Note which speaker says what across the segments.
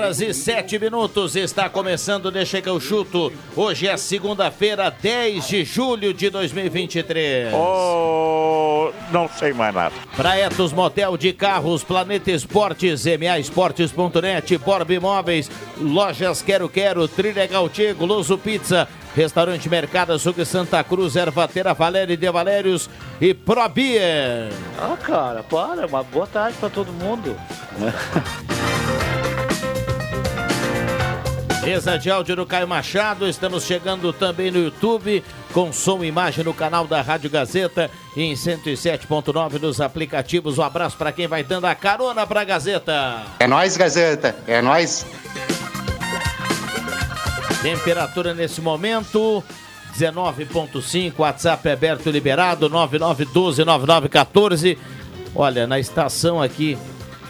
Speaker 1: Horas e sete minutos está começando Deixa que eu chuto. Hoje é segunda-feira, 10 de julho de 2023.
Speaker 2: Oh, não sei mais nada.
Speaker 1: Praetos Motel de Carros, Planeta Esportes, MA Esportes.net, Borb Imóveis, Lojas Quero Quero, Trilegal Tchê, Goloso Pizza, Restaurante Mercado Açougue Santa Cruz, Ervateira Valéria de Valérios e Probier.
Speaker 3: Ah, cara, para. Uma boa tarde pra todo mundo.
Speaker 1: Mesa de áudio do Caio Machado, estamos chegando também no YouTube, com som e imagem no canal da Rádio Gazeta e em 107.9 nos aplicativos. Um abraço para quem vai dando a carona pra Gazeta.
Speaker 4: É nóis, Gazeta. É nóis.
Speaker 1: Temperatura nesse momento 19.5, WhatsApp é aberto e liberado 99129914. Olha, na estação aqui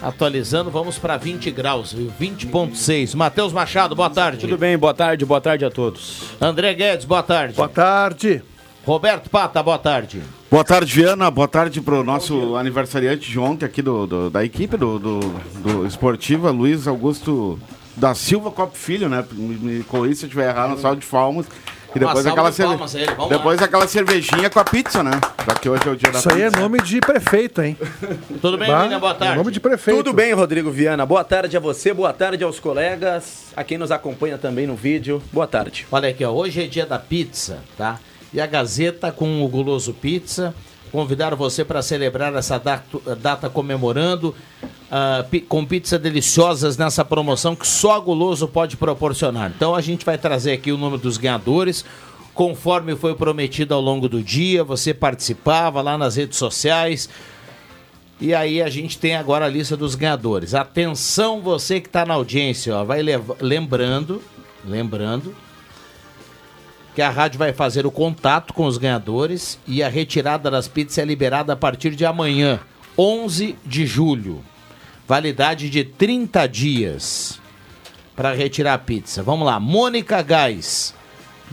Speaker 1: atualizando, vamos para 20 graus, viu? 20.6. Matheus Machado, boa tarde.
Speaker 5: Tudo bem, boa tarde, boa tarde a todos.
Speaker 1: André Guedes, boa tarde.
Speaker 6: Boa tarde.
Speaker 1: Roberto Pata, boa tarde.
Speaker 7: Boa tarde, Viana. Boa tarde para o nosso aniversariante de ontem aqui do, do- da equipe do, do, do Esportiva, Luiz Augusto da Silva Copo Filho, né? Me, me corrija se eu estiver errado, saldo de palmas. E depois aquela,
Speaker 1: de
Speaker 7: cerve-
Speaker 1: ele,
Speaker 7: depois aquela cervejinha com a pizza, né? Já que hoje é o dia da
Speaker 6: Isso aí é
Speaker 7: pizza.
Speaker 6: nome de prefeito, hein?
Speaker 1: Tudo bem, William? Boa
Speaker 6: é
Speaker 1: tarde.
Speaker 6: nome de prefeito.
Speaker 5: Tudo bem, Rodrigo Viana. Boa tarde a você, boa tarde aos colegas, a quem nos acompanha também no vídeo. Boa tarde.
Speaker 1: Olha aqui, ó, hoje é dia da pizza, tá? E a Gazeta com o Guloso Pizza convidaram você para celebrar essa data, data comemorando pi- com pizzas deliciosas nessa promoção que só a Guloso pode proporcionar. Então a gente vai trazer aqui o nome dos ganhadores. Conforme foi prometido ao longo do dia, você participava lá nas redes sociais. E aí a gente tem agora a lista dos ganhadores. Atenção você que está na audiência, ó, vai lembrando, lembrando que a rádio vai fazer o contato com os ganhadores e a retirada das pizzas é liberada a partir de amanhã, 11 de julho. Validade de 30 dias para retirar a pizza. Vamos lá, Mônica Gás,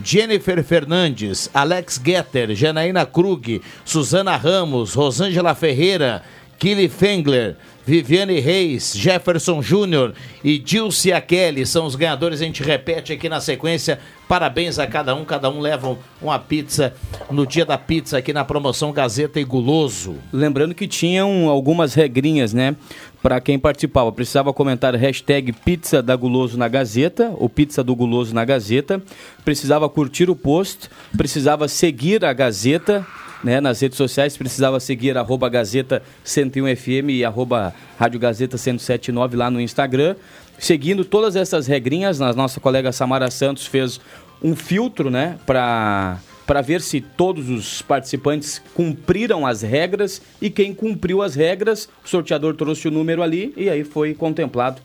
Speaker 1: Jennifer Fernandes, Alex Getter, Janaína Krug, Suzana Ramos, Rosângela Ferreira, Kili Fengler, Viviane Reis, Jefferson Júnior e Dilcia Kelly são os ganhadores. A gente repete aqui na sequência. Parabéns a cada um. Cada um leva uma pizza no dia da pizza aqui na promoção Gazeta e Guloso.
Speaker 5: Lembrando que tinham algumas regrinhas, né? Para quem participava. Precisava comentar hashtag pizza da Guloso na Gazeta, ou pizza do Guloso na Gazeta. Precisava curtir o post, precisava seguir a Gazeta. Né, nas redes sociais precisava seguir arroba Gazeta 101FM e arroba Rádio Gazeta 1079 lá no Instagram. Seguindo todas essas regrinhas, a nossa colega Samara Santos fez um filtro né, para para ver se todos os participantes cumpriram as regras e quem cumpriu as regras, o sorteador trouxe o número ali e aí foi contemplado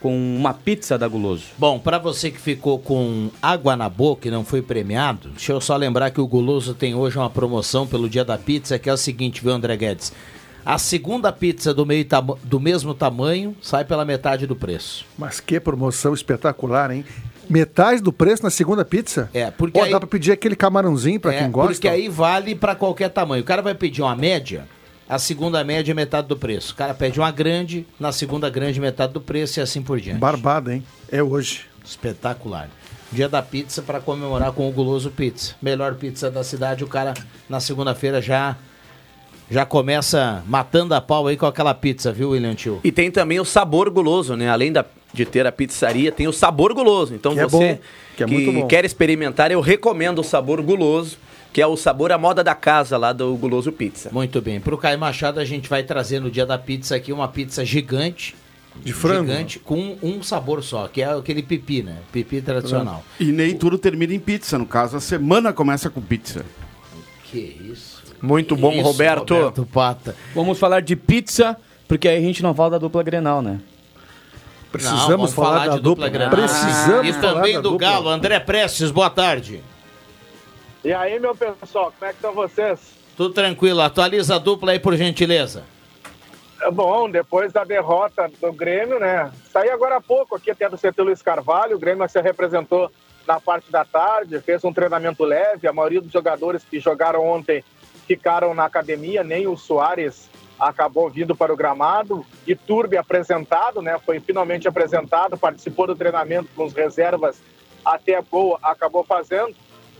Speaker 5: com uma pizza da Guloso.
Speaker 1: Bom, para você que ficou com água na boca e não foi premiado, deixa eu só lembrar que o Guloso tem hoje uma promoção pelo dia da pizza, que é o seguinte, viu, André Guedes? A segunda pizza do, meio do mesmo tamanho sai pela metade do preço.
Speaker 6: Mas que promoção espetacular, hein? Metade do preço na segunda pizza?
Speaker 1: É, porque
Speaker 6: Pô,
Speaker 1: aí-
Speaker 6: dá pra pedir aquele camarãozinho pra
Speaker 1: É,
Speaker 6: quem gosta?
Speaker 1: Porque aí vale para qualquer tamanho. O cara vai pedir uma média, a segunda média é metade do preço. O cara pede uma grande, na segunda grande metade do preço e assim por diante.
Speaker 6: Barbada, hein? É hoje.
Speaker 1: Espetacular. Dia da pizza para comemorar com o Guloso Pizza. Melhor pizza da cidade. O cara na segunda-feira já já começa matando a pau aí com aquela pizza, viu, William Tio?
Speaker 5: E tem também o sabor guloso, né? Além da, de ter a pizzaria, tem o sabor guloso. Então
Speaker 6: Que é
Speaker 5: você
Speaker 6: bom, que é muito bom.
Speaker 5: quer experimentar, eu recomendo o sabor guloso, que é o sabor à moda da casa lá do Guloso Pizza.
Speaker 1: Muito bem. Para o Caio Machado, a gente vai trazer no dia da pizza aqui uma pizza gigante,
Speaker 6: De frango.
Speaker 1: gigante com um sabor só, que é aquele pipi, né? Pipi tradicional.
Speaker 7: E nem tudo termina em pizza. No caso, a semana começa com pizza.
Speaker 1: Que isso?
Speaker 8: Muito bom,
Speaker 1: Isso,
Speaker 8: Roberto.
Speaker 1: Roberto Pata.
Speaker 5: Vamos falar de pizza, porque aí a gente não fala da dupla Grenal, né?
Speaker 6: Precisamos
Speaker 1: Não, vamos
Speaker 6: falar, da dupla.
Speaker 1: Grenal.
Speaker 6: Precisamos
Speaker 1: E
Speaker 6: falar
Speaker 1: também
Speaker 6: da
Speaker 1: do
Speaker 6: dupla.
Speaker 1: Galo, André Prestes, boa tarde.
Speaker 9: E aí, meu pessoal, como é que estão vocês?
Speaker 1: Tudo tranquilo, atualiza a dupla aí por gentileza.
Speaker 9: É bom, depois da derrota do Grêmio, né? Saí agora há pouco aqui até do CT Luiz Carvalho, o Grêmio se representou na parte da tarde, fez um treinamento leve, a maioria dos jogadores que jogaram ontem ficaram na academia, nem o Soares acabou vindo para o gramado, e Turbi apresentado, né? Foi finalmente apresentado, participou do treinamento com os reservas, até a gol acabou fazendo.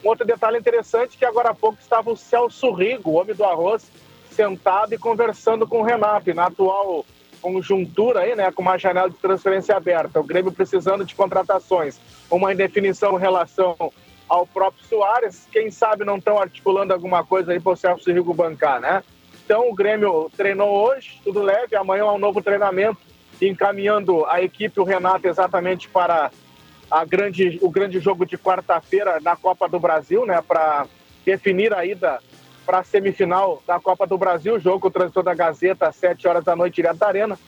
Speaker 9: Um outro detalhe interessante que agora há pouco estava o Celso Rigo, o homem do arroz, sentado e conversando com o Renato. Na atual conjuntura aí, né, com uma janela de transferência aberta, o Grêmio precisando de contratações, uma indefinição em relação ao próprio Soares, quem sabe não estão articulando alguma coisa aí para o Celso Rigo bancar, né? Então o Grêmio treinou hoje, tudo leve, amanhã é um novo treinamento, encaminhando a equipe, o Renato, exatamente para a grande, o grande jogo de quarta-feira na Copa do Brasil, né, para definir a ida para a semifinal da Copa do Brasil, jogo o transtor da Gazeta às 7 horas da noite direto da Arena.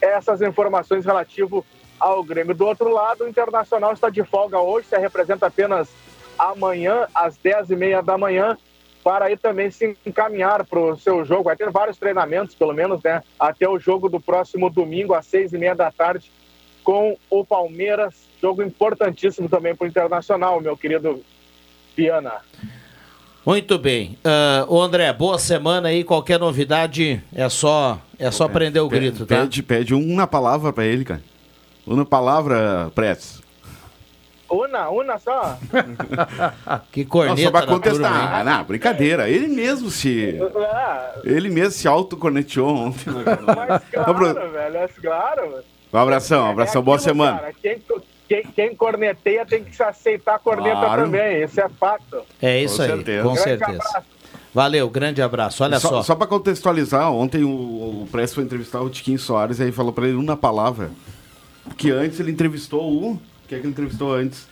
Speaker 9: Essas informações relativo ao Grêmio. Do outro lado, o Internacional está de folga hoje, se representa apenas amanhã às 10h30 da manhã para aí também se encaminhar para o seu jogo. Vai ter vários treinamentos, pelo menos, né? Até o jogo do próximo domingo, às seis e meia da tarde, com o Palmeiras. Jogo importantíssimo também para o Internacional, meu querido Viana.
Speaker 1: Muito bem. Ah, ô André, boa semana aí. Qualquer novidade é só, é só prender o grito, tá?
Speaker 7: Pede, pede uma palavra pra ele, cara. Uma palavra, Prestes.
Speaker 9: Una, una só.
Speaker 1: Que
Speaker 7: Não,
Speaker 1: corneta
Speaker 7: só pra
Speaker 1: da turma,
Speaker 7: contestar.
Speaker 1: hein?
Speaker 7: não, brincadeira. Ele mesmo se.
Speaker 9: Ah,
Speaker 7: Ele mesmo se autocorneteou ontem. né, cara?
Speaker 9: mas
Speaker 7: Não,
Speaker 9: claro, velho, é claro.
Speaker 7: Um abração, um abração.
Speaker 9: É
Speaker 7: Boa
Speaker 9: aquilo,
Speaker 7: semana.
Speaker 9: cara, Quem, quem, quem corneteia tem que se aceitar a corneta
Speaker 7: Claro.
Speaker 9: também, isso é fato.
Speaker 1: É isso
Speaker 7: Com
Speaker 1: aí,
Speaker 7: certeza.
Speaker 1: com
Speaker 9: Grande
Speaker 1: certeza.
Speaker 9: abraço.
Speaker 1: Valeu, grande abraço. Olha
Speaker 7: só,
Speaker 1: só.
Speaker 7: só pra contextualizar, ontem o, o Prestes foi entrevistar o Tiquinho Soares e aí falou pra ele uma palavra. Que antes ele entrevistou o. Quem é que ele entrevistou antes?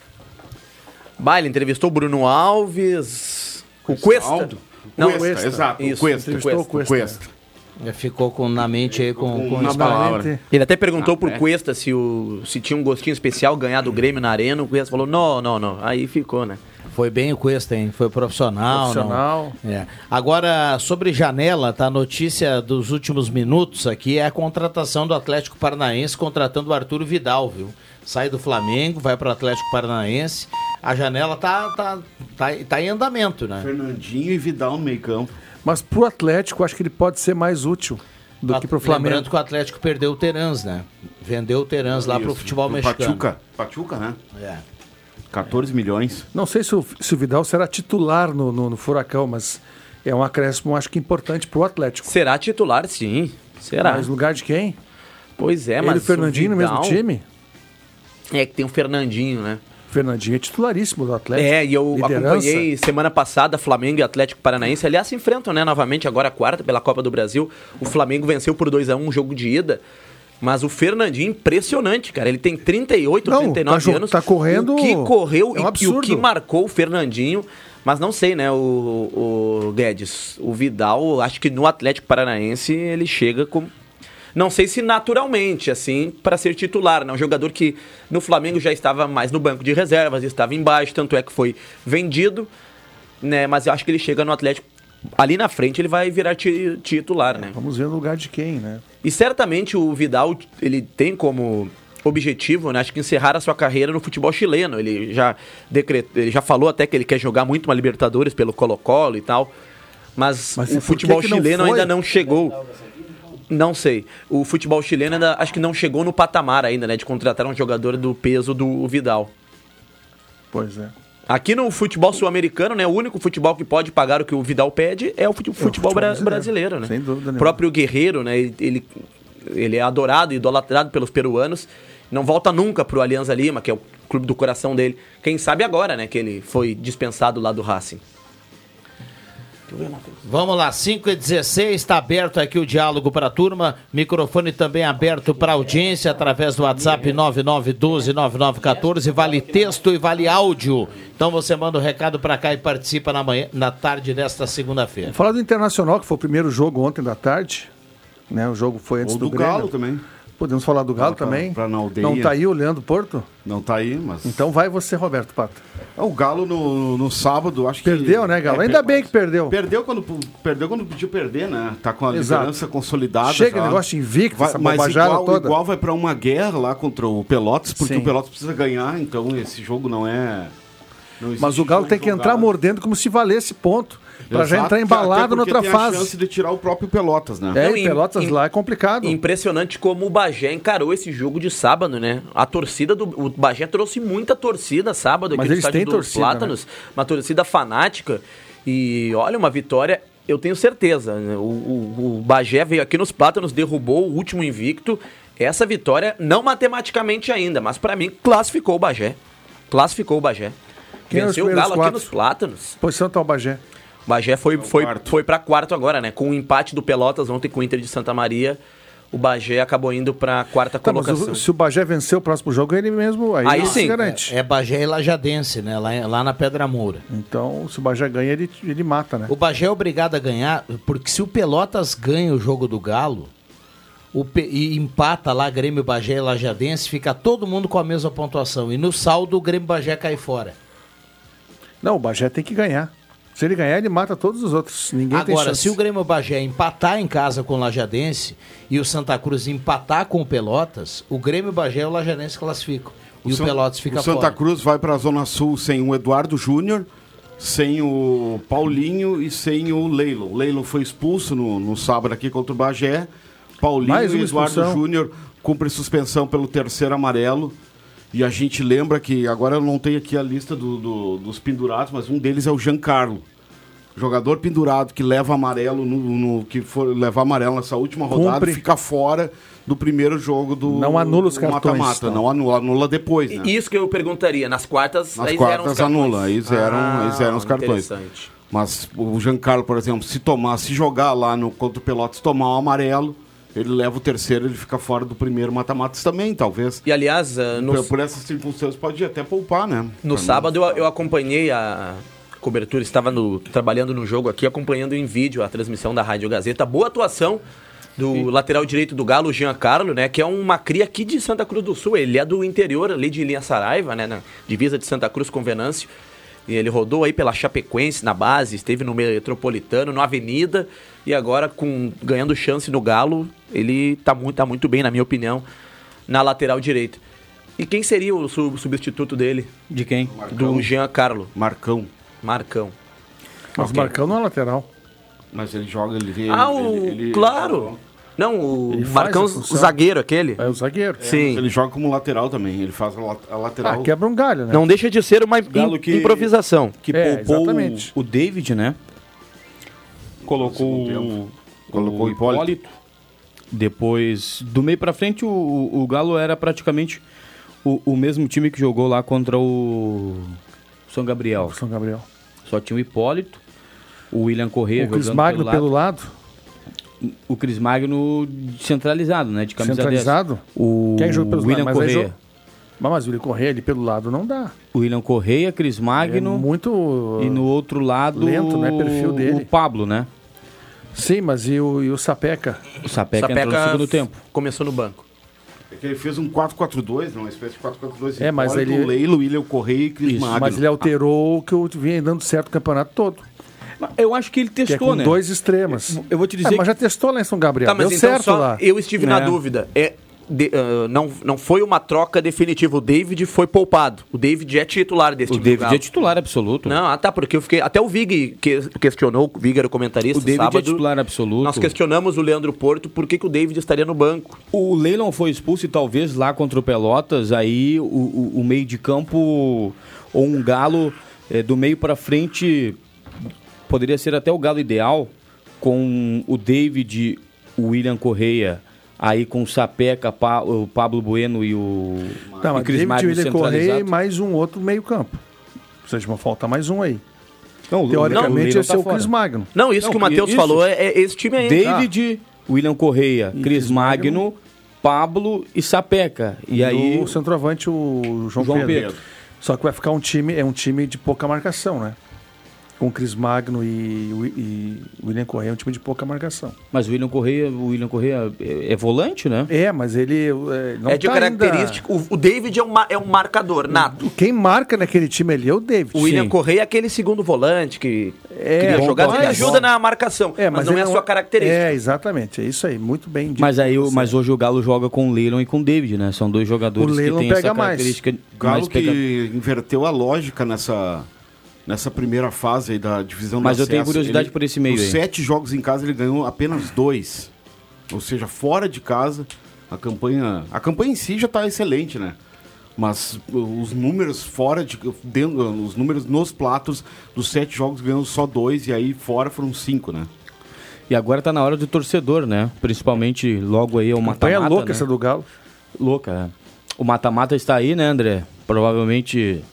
Speaker 8: Bah, ele entrevistou o Bruno Alves, o Cuesta.
Speaker 7: Aldo?
Speaker 8: Não,
Speaker 7: Cuesta,
Speaker 6: Cuesta.
Speaker 7: exato.
Speaker 8: Isso,
Speaker 7: o Cuesta.
Speaker 6: entrevistou o
Speaker 7: o
Speaker 6: Cuesta.
Speaker 1: Ficou com, na mente aí com, com
Speaker 7: uma
Speaker 1: isso.
Speaker 7: palavra.
Speaker 8: Ele até perguntou
Speaker 7: Ah,
Speaker 8: pro
Speaker 7: é?
Speaker 8: Cuesta se, o, se tinha um gostinho especial ganhar do Grêmio na arena. O Cuesta falou: não, não, não. Aí ficou, né?
Speaker 1: Foi bem o Cuesta, hein? Foi profissional. não?
Speaker 6: Profissional.
Speaker 1: É. Agora, sobre janela, tá? A notícia dos últimos minutos aqui é a contratação do Atlético Paranaense contratando o Arthur Vidal, viu? Sai do Flamengo, vai para o Atlético Paranaense. A janela tá, tá, tá, tá em andamento, né?
Speaker 7: Fernandinho e Vidal no meio campo.
Speaker 6: Mas pro Atlético, acho que ele pode ser mais útil do que pro Flamengo.
Speaker 1: Lembrando que o Atlético perdeu o Terans, né? Vendeu o Terans lá pro futebol
Speaker 7: pro
Speaker 1: mexicano.
Speaker 7: Pachuca. Pachuca, né?
Speaker 1: É.
Speaker 7: 14 milhões.
Speaker 6: Não sei se o, se o Vidal será titular no, no, no Furacão, mas é um acréscimo, acho que importante pro Atlético.
Speaker 8: Será titular, sim. Será?
Speaker 6: Mas lugar de quem?
Speaker 8: Pois é,
Speaker 6: Ele
Speaker 8: mas.
Speaker 6: e o Fernandinho no mesmo
Speaker 8: Vidal-
Speaker 6: time?
Speaker 8: É que tem o Fernandinho, né?
Speaker 6: Fernandinho é titularíssimo do Atlético.
Speaker 8: É, e eu
Speaker 6: Liderança.
Speaker 8: acompanhei semana passada Flamengo e Atlético Paranaense. Aliás, se enfrentam, né, novamente agora a quarta pela Copa do Brasil. O Flamengo venceu por 2 a 1 um jogo de ida. Mas o Fernandinho, impressionante, cara. Ele tem 38,
Speaker 6: Não,
Speaker 8: 39
Speaker 6: tá
Speaker 8: anos.
Speaker 6: tá correndo-
Speaker 8: O que correu
Speaker 6: é um
Speaker 8: e- e, o que marcou o Fernandinho. Mas não sei, né, o, o Guedes. O Vidal, acho que no Atlético Paranaense ele chega com. Não sei se naturalmente, assim, para ser titular, né? Um jogador que no Flamengo já estava mais no banco de reservas, estava embaixo, tanto é que foi vendido, né? Mas eu acho que ele chega no Atlético. Ali na frente ele vai virar ti- titular, né?
Speaker 6: Vamos ver no lugar de quem, né?
Speaker 8: E certamente o Vidal, ele tem como objetivo, né, acho que encerrar a sua carreira no futebol chileno. Ele já decretou, ele já falou até que ele quer jogar muito uma Libertadores pelo Colo-Colo e tal. Mas,
Speaker 6: Mas
Speaker 8: o
Speaker 6: que
Speaker 8: futebol
Speaker 6: que não
Speaker 8: chileno
Speaker 6: foi?
Speaker 8: ainda não chegou. Não sei. O futebol chileno ainda acho que não chegou no patamar ainda, né, de contratar um jogador do peso do Vidal.
Speaker 6: Pois é.
Speaker 8: Aqui no futebol sul-americano, né, o único futebol que pode pagar o que o Vidal pede é o fute- futebol,
Speaker 6: futebol
Speaker 8: bra-
Speaker 6: brasileiro,
Speaker 8: brasileiro, né?
Speaker 6: sem dúvida
Speaker 8: O
Speaker 6: nenhuma.
Speaker 8: próprio Guerreiro, né, ele, ele, ele é adorado, idolatrado pelos peruanos. Não volta nunca pro Alianza Lima, que é o clube do coração dele. Quem sabe agora, né, que ele foi dispensado lá do Racing.
Speaker 1: Vamos lá, 5 e 16 está aberto aqui o diálogo para a turma. Microfone também aberto para audiência através do WhatsApp 99129914. Vale texto e vale áudio. Então você manda o recado para cá e participa na, manhã, na tarde desta segunda-feira.
Speaker 6: Falar do Internacional, que foi o primeiro jogo ontem da tarde. Né? O jogo foi antes
Speaker 7: Ou
Speaker 6: do,
Speaker 7: do
Speaker 6: Grêmio.
Speaker 7: Galo também.
Speaker 6: Podemos falar do Galo
Speaker 7: Pra-
Speaker 6: também?
Speaker 7: pra aldeia.
Speaker 6: Não tá aí o Leandro Porto?
Speaker 7: Não tá aí, mas.
Speaker 6: Então vai você, Roberto Pato.
Speaker 7: O Galo no, no sábado, acho que.
Speaker 6: Perdeu, né, Galo?
Speaker 7: É,
Speaker 6: Ainda bem que perdeu.
Speaker 7: Perdeu quando, perdeu quando pediu perder, né? Tá com a
Speaker 6: Exato.
Speaker 7: liderança consolidada.
Speaker 6: Chega
Speaker 7: já.
Speaker 6: negócio invicto,
Speaker 7: Vai,
Speaker 6: essa
Speaker 7: mas igual,
Speaker 6: toda.
Speaker 7: igual vai pra uma guerra lá contra o Pelotas, porque
Speaker 6: Sim.
Speaker 7: o Pelotas precisa ganhar, então esse jogo não é. não
Speaker 6: Mas o Galo tem que entrar mordendo como se valesse ponto. Pra já entrar embalado
Speaker 7: porque
Speaker 6: noutra
Speaker 7: tem a
Speaker 6: fase.
Speaker 7: chance de tirar o próprio Pelotas, né?
Speaker 6: É,
Speaker 8: Não, em-
Speaker 6: Pelotas
Speaker 8: em-
Speaker 6: lá é complicado.
Speaker 8: Impressionante como o Bagé encarou esse jogo de sábado, né? A torcida do. O Bagé trouxe muita torcida sábado
Speaker 6: Mas
Speaker 8: aqui no
Speaker 6: eles
Speaker 8: estádio
Speaker 6: têm
Speaker 8: dos
Speaker 6: torcida, né?
Speaker 8: Plátanos. Uma torcida fanática. E olha, uma vitória, eu tenho certeza. né? O, o, o Bagé veio aqui nos Plátanos, derrubou o último invicto. Essa vitória, não matematicamente ainda, mas pra mim, classificou o Bagé. Classificou o Bagé.
Speaker 6: Quem é
Speaker 8: Venceu o
Speaker 6: primeiros
Speaker 8: Galo aqui
Speaker 6: quatro?
Speaker 8: nos Plátanos.
Speaker 6: Posição tá o Bagé.
Speaker 8: O Bagé foi, foi,
Speaker 7: quarto.
Speaker 8: foi para quarto agora, né? Com o empate do Pelotas ontem com o Inter de Santa Maria, o Bagé acabou indo para quarta
Speaker 6: Tá, mas
Speaker 8: colocação.
Speaker 6: o- se o Bagé vencer o próximo jogo, ele mesmo aí,
Speaker 8: Aí sim.
Speaker 6: se garante.
Speaker 1: É Bagé e Lajadense, né? Lá, lá na Pedra Moura.
Speaker 6: Então, se o Bagé ganha, ele, ele mata, né?
Speaker 1: O Bagé é obrigado a ganhar, porque se o Pelotas ganha o jogo do Galo o e empata lá Grêmio, Bagé e Lajadense, fica todo mundo com a mesma pontuação. E no saldo o Grêmio Bagé cai fora.
Speaker 6: Não, o Bagé tem que ganhar. Se ele ganhar, ele mata todos os outros. Ninguém
Speaker 1: Agora, se o Grêmio Bagé empatar em casa com o Lajadense e o Santa Cruz empatar com o Pelotas, o Grêmio Bagé e o Lajadense classificam. E o, Pelotas fica
Speaker 7: o Santa
Speaker 1: fora.
Speaker 7: Cruz vai para a Zona Sul sem o Eduardo Júnior, sem o Paulinho e sem o Leilo. O Leilo foi expulso no, no sábado aqui contra o Bagé. Paulinho
Speaker 6: Mais
Speaker 7: e Eduardo
Speaker 6: expulsão.
Speaker 7: Júnior cumprem suspensão pelo terceiro amarelo. E a gente lembra que, agora eu não tenho aqui a lista do- do- dos pendurados, mas um deles é o Giancarlo. Jogador pendurado que leva amarelo no, no- que for levar amarelo nessa última rodada
Speaker 6: Cumpre.
Speaker 7: fica fora do primeiro jogo do
Speaker 6: Não anula os cartões,
Speaker 7: mata-mata,
Speaker 6: então.
Speaker 7: não anula, anula depois, né?
Speaker 8: Isso que eu perguntaria. Nas quartas,
Speaker 7: Nas
Speaker 8: aí zeram os
Speaker 7: quartas
Speaker 8: cartões.
Speaker 7: anula, aí zeram,
Speaker 8: Ah,
Speaker 7: aí zeram os cartões. Mas o Giancarlo, por exemplo, se tomar, se jogar lá no contra o Pelotas, tomar um amarelo, ele leva o terceiro, ele fica fora do primeiro mata-mata também, talvez.
Speaker 8: E aliás, ah, no,
Speaker 7: Por, por essas circunstâncias pode até poupar, né?
Speaker 8: no
Speaker 7: Pra
Speaker 8: sábado eu, eu acompanhei a cobertura, estava no- trabalhando no jogo aqui, acompanhando em vídeo a transmissão da Rádio Gazeta. Boa atuação do lateral direito do Galo, o Giancarlo, né? Que é uma cria aqui de Santa Cruz do Sul. Ele é do interior ali de Linha Saraiva, né? Na divisa de Santa Cruz com Venâncio. E ele rodou aí pela Chapecoense na base, esteve no Metropolitano, na Avenida. E agora, com ganhando chance no Galo, ele tá muito, tá muito bem, na minha opinião, na lateral direita. E quem seria o su- substituto dele?
Speaker 5: De quem?
Speaker 8: Do Giancarlo.
Speaker 7: Marcão.
Speaker 8: Marcão.
Speaker 6: Mas o Marcão não é lateral.
Speaker 7: Mas ele joga, ele vê.
Speaker 8: Ah, o.
Speaker 7: ele- ele
Speaker 8: claro! Não, o
Speaker 6: Ele
Speaker 8: Marcão, o zagueiro aquele.
Speaker 6: É o zagueiro.
Speaker 8: Sim.
Speaker 7: Ele joga como lateral também, ele faz a, la- a lateral.
Speaker 6: Ah, quebra um galho, né?
Speaker 8: Não deixa de ser uma
Speaker 5: Galo que-
Speaker 8: improvisação.
Speaker 5: Que
Speaker 6: É,
Speaker 5: poupou
Speaker 6: exatamente.
Speaker 5: o, o David, né? Colocou o,
Speaker 7: Colocou o Hipólito.
Speaker 5: Depois, do meio pra frente, o, o Galo era praticamente o, o mesmo time que jogou lá contra o São Gabriel.
Speaker 6: São Gabriel.
Speaker 5: Só tinha o Hipólito, o William Corrêa
Speaker 6: O Cris Magno
Speaker 5: pelo lado.
Speaker 6: pelo lado.
Speaker 5: O Cris Magno centralizado, né? De camisa
Speaker 6: Centralizado?
Speaker 5: 10. O
Speaker 6: Quem joga pelos
Speaker 5: William
Speaker 6: lados? Mas aí
Speaker 5: Corrêa.
Speaker 6: Mas, o William Correia ali pelo lado não dá.
Speaker 5: O William Correia, Cris
Speaker 6: É
Speaker 5: Magno.
Speaker 6: muito.
Speaker 5: E no outro lado,
Speaker 6: lento, né? Perfil dele.
Speaker 5: o Pablo, né?
Speaker 6: Sim, mas e o, e o Sapeca?
Speaker 5: O Sapeca, entrou no segundo tempo.
Speaker 8: começou no banco.
Speaker 7: É que ele fez um 4-4-2, não, uma espécie de 4-4-2.
Speaker 6: É, mas
Speaker 7: Hipólito,
Speaker 6: ele-
Speaker 7: Leilo, William Correia e Cris
Speaker 5: Isso,
Speaker 7: Magno.
Speaker 6: Mas ele alterou o que eu vinha dando certo o campeonato todo.
Speaker 5: Eu acho que ele
Speaker 6: Que é
Speaker 5: testou,
Speaker 6: com
Speaker 5: né?
Speaker 6: dois extremas.
Speaker 5: Eu vou te dizer
Speaker 6: É, mas já testou lá em São Gabriel.
Speaker 8: Tá, mas
Speaker 6: Deu
Speaker 8: então
Speaker 6: certo
Speaker 8: só
Speaker 6: lá.
Speaker 8: eu estive na
Speaker 5: É.
Speaker 8: dúvida. É, de- ah, não, não foi uma troca definitiva. O David foi poupado. O David é titular desse
Speaker 5: O
Speaker 8: time. do
Speaker 5: David
Speaker 8: Galo.
Speaker 5: é titular absoluto.
Speaker 8: Não, ah, tá, porque eu fiquei. Até o Vig que, questionou, o Vig era o comentarista.
Speaker 5: o David
Speaker 8: sábado,
Speaker 5: é titular absoluto.
Speaker 8: Nós questionamos o Leandro Porto por que, que o David estaria no banco.
Speaker 5: O Leilon foi expulso e talvez lá contra o Pelotas, aí o, o- o meio de campo ou um galo eh, do meio pra frente poderia ser até o galo ideal com o David, o William Correia, aí com o Sapeca, Pa- o Pablo Bueno e o,
Speaker 6: Tá,
Speaker 5: e
Speaker 6: mas
Speaker 5: Cris Magno
Speaker 6: William Correia e mais um outro meio campo. Ou seja, vai faltar mais um aí.
Speaker 5: Não,
Speaker 6: Teoricamente,
Speaker 5: não,
Speaker 6: esse
Speaker 5: Leilon
Speaker 6: é o
Speaker 5: tá
Speaker 6: Chris
Speaker 5: fora.
Speaker 6: Magno.
Speaker 8: Não, isso
Speaker 5: Não,
Speaker 8: que o Matheus falou é, é esse time aí.
Speaker 5: David, William Correia,
Speaker 6: E
Speaker 5: Cris
Speaker 6: Cris
Speaker 5: Magno, Pablo e Sapeca. E, aí
Speaker 6: o centroavante, o João,
Speaker 5: João
Speaker 6: Pedro.
Speaker 5: Pedro.
Speaker 6: Só que vai ficar um time, é um time de pouca marcação, né? Com Cris Magno e, e William Correia é um time de pouca marcação.
Speaker 5: Mas o William Correia, o William Correia é, é volante, né?
Speaker 6: É, mas ele é, não
Speaker 8: é de
Speaker 6: tá
Speaker 8: característico. O, o David é um, é um marcador nato.
Speaker 6: ainda- Quem marca naquele time ali é o David.
Speaker 8: O William
Speaker 5: Sim.
Speaker 8: Correia é aquele segundo volante que
Speaker 6: É,
Speaker 8: cria
Speaker 6: bom,
Speaker 8: jogadas.
Speaker 6: bom,
Speaker 8: Ele
Speaker 6: é
Speaker 8: ajuda
Speaker 6: bom.
Speaker 8: na marcação,
Speaker 6: É,
Speaker 8: mas, não
Speaker 6: ele
Speaker 8: é a sua característica.
Speaker 6: É, exatamente. É isso aí. Muito bem dito.
Speaker 5: Mas aí, mas hoje o Galo joga com o Leilon e com o David, né? São dois jogadores
Speaker 6: O Leilon
Speaker 5: que têm
Speaker 6: pega
Speaker 5: essa
Speaker 6: mais.
Speaker 5: característica
Speaker 7: O Galo
Speaker 5: mais pega-
Speaker 7: que inverteu a lógica nessa, nessa primeira fase aí da divisão
Speaker 5: Mas eu tenho
Speaker 7: acesso.
Speaker 5: curiosidade
Speaker 7: Ele-
Speaker 5: por esse meio
Speaker 7: Os
Speaker 5: aí.
Speaker 7: sete jogos em casa ele ganhou apenas dois. Ou seja, fora de casa, a campanha. A campanha em si já está excelente, né? Mas os números fora de. Dentro, os números nos platos dos sete jogos ganhou só dois, e aí fora foram cinco, né?
Speaker 5: E agora tá na hora do torcedor, né? Principalmente logo aí é o
Speaker 6: Campanha
Speaker 5: mata-mata.
Speaker 6: louca
Speaker 5: né?
Speaker 6: essa do Galo.
Speaker 5: Louca, é. O mata-mata está aí, né, André? Provavelmente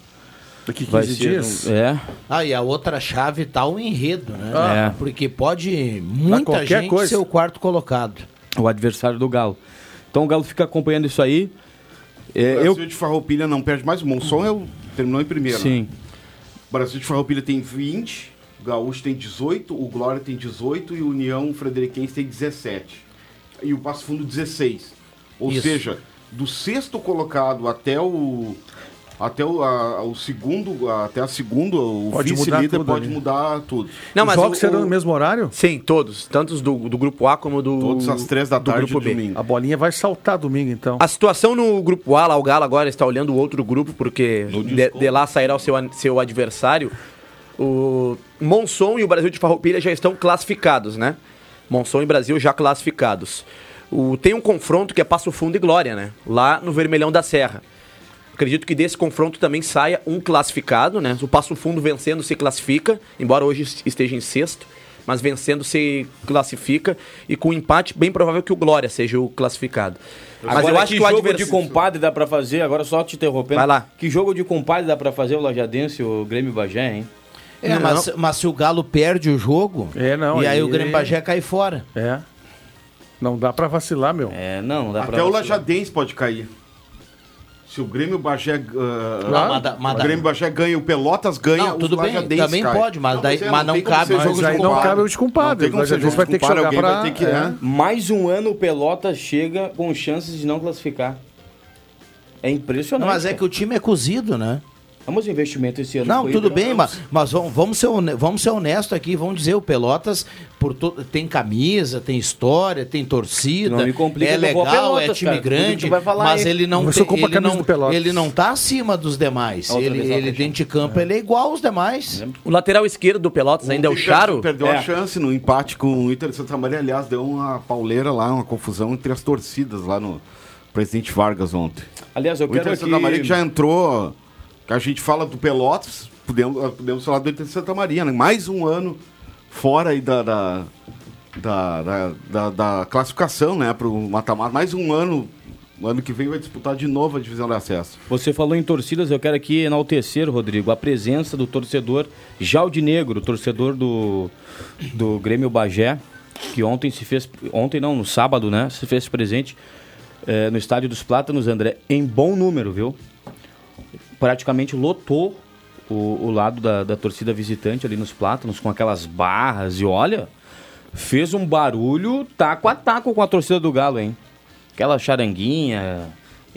Speaker 6: Daqui 15
Speaker 5: vai ser.
Speaker 6: dias.
Speaker 5: É.
Speaker 1: Ah, e a outra chave tá o enredo, né?
Speaker 5: Ah.
Speaker 1: Porque pode muita gente
Speaker 6: coisa.
Speaker 1: ser o quarto colocado.
Speaker 5: O adversário do Galo. Então o Galo fica acompanhando isso aí. É,
Speaker 7: O
Speaker 5: eu.
Speaker 7: Brasil de Farroupilha não perde mais. O Monson é o, terminou em primeiro.
Speaker 5: Sim.
Speaker 7: O Brasil de Farroupilha tem 20, o Gaúcho tem 18, o Glória tem 18 e o União Frederiquense tem 17. E o Passo Fundo 16. Ou
Speaker 1: Isso.
Speaker 7: seja, do sexto colocado até o até o, a- o segundo, até a segunda, o
Speaker 6: Pode mudar
Speaker 7: vice-líder
Speaker 6: tudo
Speaker 7: pode
Speaker 6: ali.
Speaker 7: mudar tudo.
Speaker 8: Não,
Speaker 6: Os
Speaker 8: mas
Speaker 6: jogos
Speaker 8: o-
Speaker 6: serão
Speaker 8: o-
Speaker 6: no mesmo horário?
Speaker 8: Sim, todos. Tanto os do, do grupo A como do.
Speaker 7: Todas às três da
Speaker 8: do
Speaker 7: tarde
Speaker 8: grupo B.
Speaker 7: domingo.
Speaker 6: A bolinha vai saltar domingo, então.
Speaker 8: A situação no grupo A, lá o Galo agora está olhando o outro grupo, porque de, de lá sairá o seu, seu adversário. O Monson e o Brasil de Farroupilha já estão classificados, né? Monson e Brasil já classificados. O, tem um confronto que é Passo Fundo e Glória, né? Lá no Vermelhão da Serra. Acredito que desse confronto também saia um classificado, né? O Passo Fundo vencendo se classifica, embora hoje esteja em sexto, mas vencendo se classifica e com empate bem provável que o Glória seja o classificado. Mas
Speaker 5: Agora,
Speaker 8: eu acho que, o
Speaker 5: jogo
Speaker 8: adversário
Speaker 5: de compadre dá pra fazer, agora só te interrompendo.
Speaker 8: Vai lá.
Speaker 5: Que jogo de compadre dá pra fazer o Lajadense, o Grêmio Bagé, hein?
Speaker 1: É, mas, mas se o Galo perde o jogo,
Speaker 6: É, não,
Speaker 1: e aí
Speaker 6: aí-
Speaker 1: o Grêmio Bagé cai fora.
Speaker 6: É. Não dá pra vacilar, meu.
Speaker 5: É, não, não dá pra
Speaker 7: Até o
Speaker 5: vacilar.
Speaker 7: Lajadense pode cair. Se o Grêmio Bagé,
Speaker 1: Não, mas
Speaker 7: o Grêmio Bagé ganha, o Pelotas ganha,
Speaker 1: Não,
Speaker 7: o
Speaker 1: tudo bem,
Speaker 7: Lajadense
Speaker 1: também
Speaker 7: cai.
Speaker 1: pode, mas daí-
Speaker 7: é,
Speaker 1: mas não
Speaker 7: como
Speaker 1: cabe
Speaker 6: Mas
Speaker 1: jogo
Speaker 6: aí não cabe o de compadre.
Speaker 7: Não tem como
Speaker 6: Mas
Speaker 7: ser
Speaker 6: a gente
Speaker 7: jogo
Speaker 6: vai ter que jogar
Speaker 7: alguém
Speaker 6: pra...
Speaker 7: vai ter que...
Speaker 6: é.
Speaker 7: né?
Speaker 5: Mais um ano o Pelotas chega com chances de não classificar. É impressionante.
Speaker 1: Mas é que o time é cozido, né?
Speaker 5: Vamos investimento esse ano.
Speaker 1: Não, tudo bem, mas, mas vamos, vamos, ser vamos ser honestos aqui, vamos dizer, o Pelotas por to- tem camisa, tem história, tem torcida,
Speaker 5: Não me complica
Speaker 1: é legal,
Speaker 5: Pelotas,
Speaker 1: é time
Speaker 5: cara.
Speaker 1: Grande,
Speaker 5: tu vai falar
Speaker 1: mas
Speaker 5: aí.
Speaker 1: ele não
Speaker 6: a
Speaker 1: ele não, ele não tá acima dos demais. Ele, ele dentro de campo, ele é igual aos demais.
Speaker 8: O lateral esquerdo do Pelotas ainda é o
Speaker 7: Inter
Speaker 8: Charo.
Speaker 7: Perdeu
Speaker 5: É.
Speaker 7: a chance no empate com o Inter de Santa Maria. Aliás, deu uma pauleira lá, uma confusão entre as torcidas lá no Presidente Vargas ontem.
Speaker 5: Aliás, eu
Speaker 7: O Inter
Speaker 5: quero
Speaker 7: de
Speaker 5: aqui...
Speaker 7: Santa Maria que já entrou. A gente fala do Pelotas, podemos, podemos falar do de Santa Maria, né? Mais um ano fora aí da, da, da, da, da- da classificação, né? Pro mata-mata. Mais um ano. O ano que vem vai disputar de novo a divisão de acesso.
Speaker 5: Você falou em torcidas, eu quero aqui enaltecer, Rodrigo, a presença do torcedor Jaldinegro, torcedor do, do Grêmio Bagé, que ontem se fez, ontem não, no sábado, né, se fez presente eh, no Estádio dos Plátanos, André, em bom número, viu? Praticamente lotou o, o lado da, da torcida visitante ali nos Plátanos, com aquelas barras, e olha, fez um barulho taco a taco com a torcida do Galo, hein? Aquela charanguinha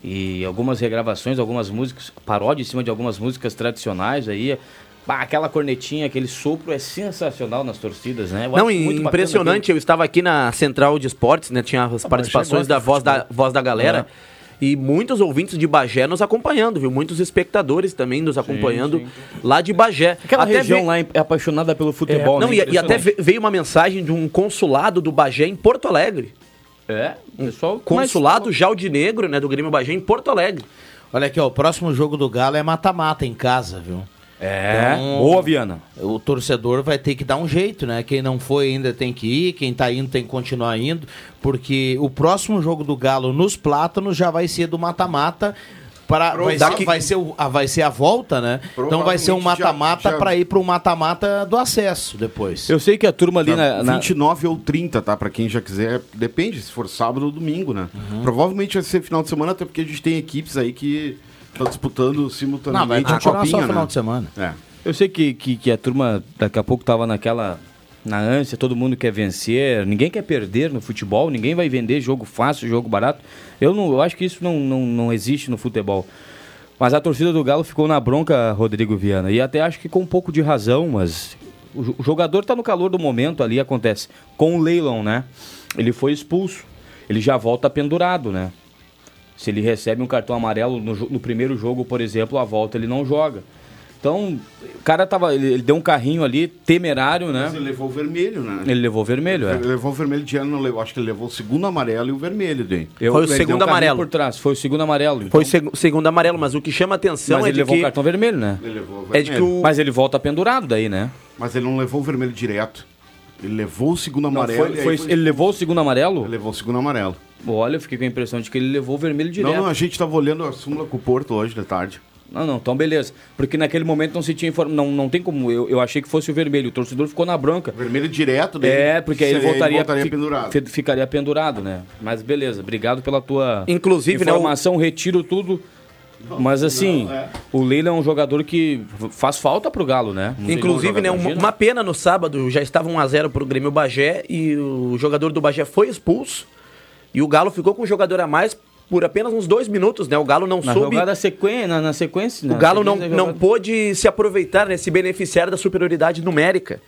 Speaker 5: e algumas regravações, algumas músicas, paródia em cima de algumas músicas tradicionais aí. Bah, aquela cornetinha, aquele sopro é sensacional nas torcidas, né? Eu
Speaker 8: Não, impressionante. Eu estava aqui na Central de Esportes, né? Tinha as participações
Speaker 6: gosta
Speaker 8: da voz, da voz da galera.
Speaker 5: É.
Speaker 8: E muitos ouvintes de Bagé nos acompanhando, viu? Muitos espectadores também nos acompanhando
Speaker 5: sim.
Speaker 8: lá de Bagé.
Speaker 5: Aquela
Speaker 8: Até
Speaker 5: região
Speaker 8: ve-
Speaker 5: lá é apaixonada pelo futebol,
Speaker 8: Não,
Speaker 5: né?
Speaker 8: e, e até veio uma mensagem de um consulado do Bagé em Porto Alegre.
Speaker 5: É, o pessoal...
Speaker 8: Consulado Jaldinegro, né? Do Grêmio Bagé em Porto Alegre.
Speaker 1: Olha aqui, ó, o próximo jogo do Galo é mata-mata em casa, viu?
Speaker 5: É,
Speaker 1: Então,
Speaker 5: boa, Viana.
Speaker 1: O torcedor vai ter que dar um jeito, né? Quem não foi ainda tem que ir, quem tá indo tem que continuar indo, porque o próximo jogo do Galo nos Plátanos já vai ser do mata-mata. Pra, vai,
Speaker 7: Daqui-
Speaker 1: ser, vai, ser o- a, vai ser a volta, né? Então vai ser um mata-mata pra ir pro mata-mata do acesso depois.
Speaker 5: Eu sei que a turma ali na, na-
Speaker 7: 29 ou 30, tá? Pra quem já quiser. Depende, se for sábado ou domingo, né?
Speaker 1: Uhum.
Speaker 7: Provavelmente vai ser final de semana, até porque a gente tem equipes aí que estão disputando
Speaker 1: Não, vai
Speaker 7: simultaneamente a copinha,
Speaker 1: só final
Speaker 7: né?
Speaker 1: de semana.
Speaker 7: É.
Speaker 5: Eu sei que, que, que a turma daqui a pouco tava naquela. Na ânsia, todo mundo quer vencer, ninguém quer perder no futebol, ninguém vai vender jogo fácil, jogo barato. Eu, não, eu acho que isso não, não, não existe no futebol. Mas a torcida do Galo ficou na bronca, Rodrigo Viana, e até acho que com um pouco de razão, mas o, o jogador tá no calor do momento ali, acontece. Com o Leilon, né? Ele foi expulso, ele já volta pendurado, né? Se ele recebe um cartão amarelo no, no primeiro jogo, por exemplo, a volta ele não joga. Então, o cara tava. Ele, ele deu um carrinho ali, temerário, né?
Speaker 7: Mas ele levou o vermelho, né?
Speaker 5: Ele levou vermelho, é.
Speaker 7: Ele levou o vermelho de ano, não levou. Acho que ele levou o segundo amarelo e o vermelho.
Speaker 5: Eu-
Speaker 8: Foi o
Speaker 5: ele
Speaker 8: segundo
Speaker 5: um
Speaker 8: amarelo.
Speaker 5: por trás, foi o segundo amarelo. então.
Speaker 8: Foi o seg- segundo amarelo, mas o que chama atenção
Speaker 5: Mas
Speaker 8: é
Speaker 5: ele
Speaker 8: de
Speaker 5: levou
Speaker 8: que...
Speaker 5: o cartão vermelho, né?
Speaker 7: Ele levou o
Speaker 8: É de
Speaker 7: vermelho.
Speaker 8: que o...
Speaker 5: Mas ele volta pendurado daí, né?
Speaker 7: Mas ele não levou o vermelho direto. Ele levou o segundo
Speaker 5: Não,
Speaker 7: amarelo.
Speaker 5: foi-
Speaker 7: e aí
Speaker 5: foi-
Speaker 7: foi-
Speaker 5: Ele levou o segundo amarelo?
Speaker 7: Ele levou o segundo amarelo.
Speaker 5: Olha, eu fiquei com a impressão de que ele levou o vermelho direto.
Speaker 7: Não, não, a gente tava olhando a súmula com o Porto hoje de tarde.
Speaker 5: Não, não, então beleza. Porque naquele momento não se tinha informação. Não, não tem como. Eu, eu achei que fosse o vermelho. O torcedor ficou na branca.
Speaker 7: Vermelho direto dele.
Speaker 5: É, porque aí ele voltaria,
Speaker 7: voltaria
Speaker 5: fi-
Speaker 7: pendurado.
Speaker 5: fi- ficaria pendurado, né? Mas beleza, obrigado pela tua
Speaker 8: Inclusive, né,
Speaker 5: informação, retiro tudo. Mas assim,
Speaker 7: é.
Speaker 5: o Leila é um jogador que faz falta pro Galo, né? Não
Speaker 8: Inclusive, né, uma, uma pena no sábado, já estava 1x0 pro Grêmio Bagé e o jogador do Bagé foi expulso. E o Galo ficou com um jogador a mais por apenas uns dois minutos, né? O Galo não
Speaker 5: Na
Speaker 8: soube.
Speaker 5: jogada sequência, na, na sequência.
Speaker 8: O
Speaker 5: na
Speaker 8: Galo não, não pôde se aproveitar, né, se beneficiar da superioridade numérica.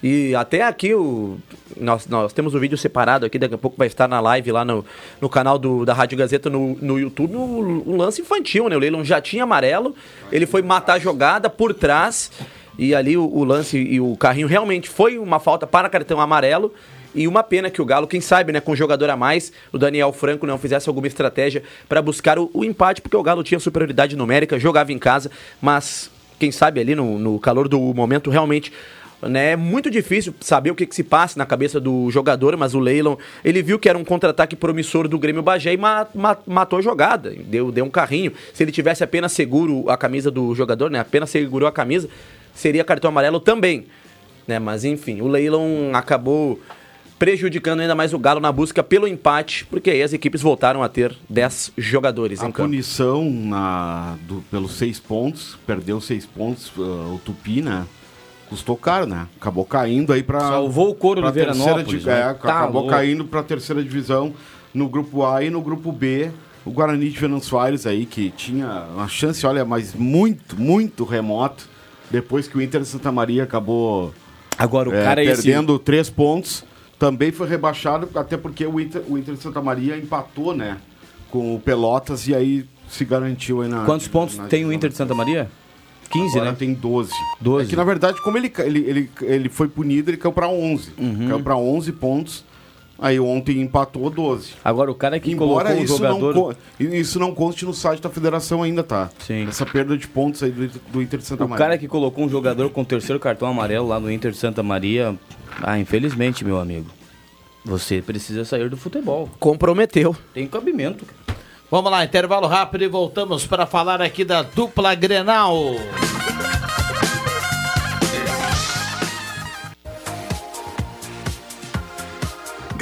Speaker 8: E até aqui o, nós, nós temos o vídeo separado aqui, daqui a pouco vai estar na live lá no, no canal do, da Rádio Gazeta no, no YouTube, um, um lance infantil, né? O Leilon já tinha amarelo, ele foi matar a jogada por trás, e ali o, o lance e o carrinho realmente foi uma falta para cartão amarelo. E uma pena que o Galo, quem sabe, né, com um jogador a mais, o Daniel Franco não fizesse alguma estratégia para buscar o, o empate, porque o Galo tinha superioridade numérica, jogava em casa, mas quem sabe ali no, no calor do momento realmente né, é muito difícil saber o que, que se passa na cabeça do jogador, mas o Leilon, ele viu que era um contra-ataque promissor do Grêmio Bagé e ma- ma- matou a jogada, deu, deu um carrinho. Se ele tivesse apenas seguro a camisa do jogador, né, apenas segurou a camisa, seria cartão amarelo também. Né, mas enfim, o Leilon acabou prejudicando ainda mais o Galo na busca pelo empate, porque aí as equipes voltaram a ter 10 jogadores
Speaker 7: A
Speaker 8: em campo.
Speaker 7: punição na, do- pelos seis pontos, perdeu seis pontos, uh, o Tupi, né? Custou caro, né? Acabou caindo aí pra.
Speaker 5: Salvou o couro do
Speaker 7: terceira
Speaker 5: Veranópolis,
Speaker 7: di-
Speaker 5: né?
Speaker 7: é,
Speaker 5: Tá
Speaker 7: acabou
Speaker 5: louco.
Speaker 7: caindo pra terceira divisão no grupo A e no grupo B. O Guarani de Venâncio Aires aí, que tinha uma chance, olha, mas muito, muito remoto. Depois que o Inter de Santa Maria acabou
Speaker 5: Agora o
Speaker 7: é,
Speaker 5: cara é esse.
Speaker 7: perdendo três pontos, também foi rebaixado, até porque o Inter, o Inter de Santa Maria empatou, né? Com o Pelotas e aí se garantiu aí na.
Speaker 5: Quantos pontos
Speaker 7: na-
Speaker 5: tem o Inter de Santa Maria? 15,
Speaker 7: Agora
Speaker 5: né?
Speaker 7: tem 12.
Speaker 5: 12.
Speaker 7: É que na verdade, como ele, ele, ele, ele foi punido, ele caiu pra 11.
Speaker 5: Uhum.
Speaker 7: Caiu pra 11 pontos. Aí ontem empatou 12.
Speaker 5: Agora o cara que
Speaker 7: Embora
Speaker 5: colocou o jogador.
Speaker 7: não, isso não conste no site da federação ainda, tá?
Speaker 5: Sim.
Speaker 7: Essa perda de pontos aí do, do Inter de Santa
Speaker 5: O
Speaker 7: Maria.
Speaker 5: cara que colocou um jogador com o terceiro cartão amarelo lá no Inter de Santa Maria. Ah, infelizmente, meu amigo. Você precisa sair do futebol.
Speaker 8: Comprometeu.
Speaker 5: Tem cabimento. cara.
Speaker 1: Vamos lá, intervalo rápido e voltamos para falar aqui da dupla Grenal.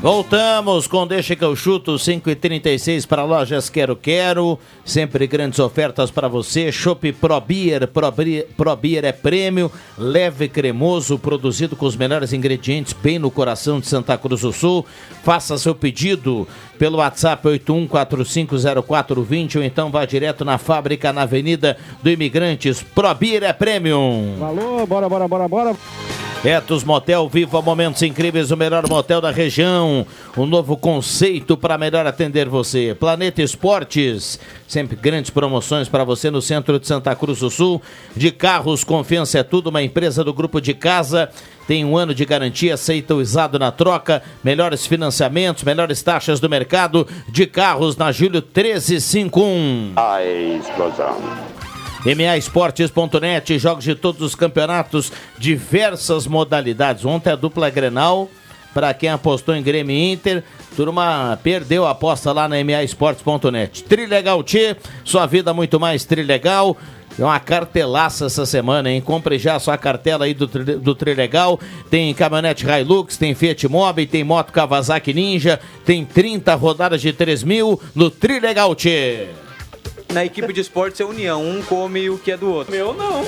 Speaker 1: Voltamos com Deixa que eu chuto 5 e 36 para lojas Quero Quero. Sempre grandes ofertas para você. Chopp Pro Beer, Pro Beer, é prêmio, leve cremoso, produzido com os melhores ingredientes, bem no coração de Santa Cruz do Sul. Faça seu pedido pelo WhatsApp 81450420 ou então vá direto na fábrica na Avenida do Imigrantes. Pro Beer é Premium.
Speaker 10: Alô, bora, bora, bora, bora.
Speaker 1: Etos Motel, viva momentos incríveis, o melhor motel da região. Um novo conceito para melhor atender você. Planeta Esportes, sempre grandes promoções para você no centro de Santa Cruz do Sul. De carros, confiança é tudo, uma empresa do grupo de casa. Tem um ano de garantia, aceita o usado na troca, melhores financiamentos, melhores taxas do mercado. De carros na Júlio 1351.
Speaker 10: A explosão.
Speaker 1: MAEsportes.net, jogos de todos os campeonatos, diversas modalidades. Ontem a dupla Grenal, para quem apostou em Grêmio Inter, turma perdeu a aposta lá na MAEsportes.net. Trilegal T, sua vida muito mais trilegal. É uma cartelaça essa semana, hein? Compre já a sua cartela aí do, do Trilegal. Tem caminhonete Hilux, tem Fiat Mobi, tem moto Kawasaki Ninja, tem 30 rodadas de 3 mil no Trilegal T.
Speaker 5: Na equipe de esportes é união, um come o que é do outro.
Speaker 3: Meu não.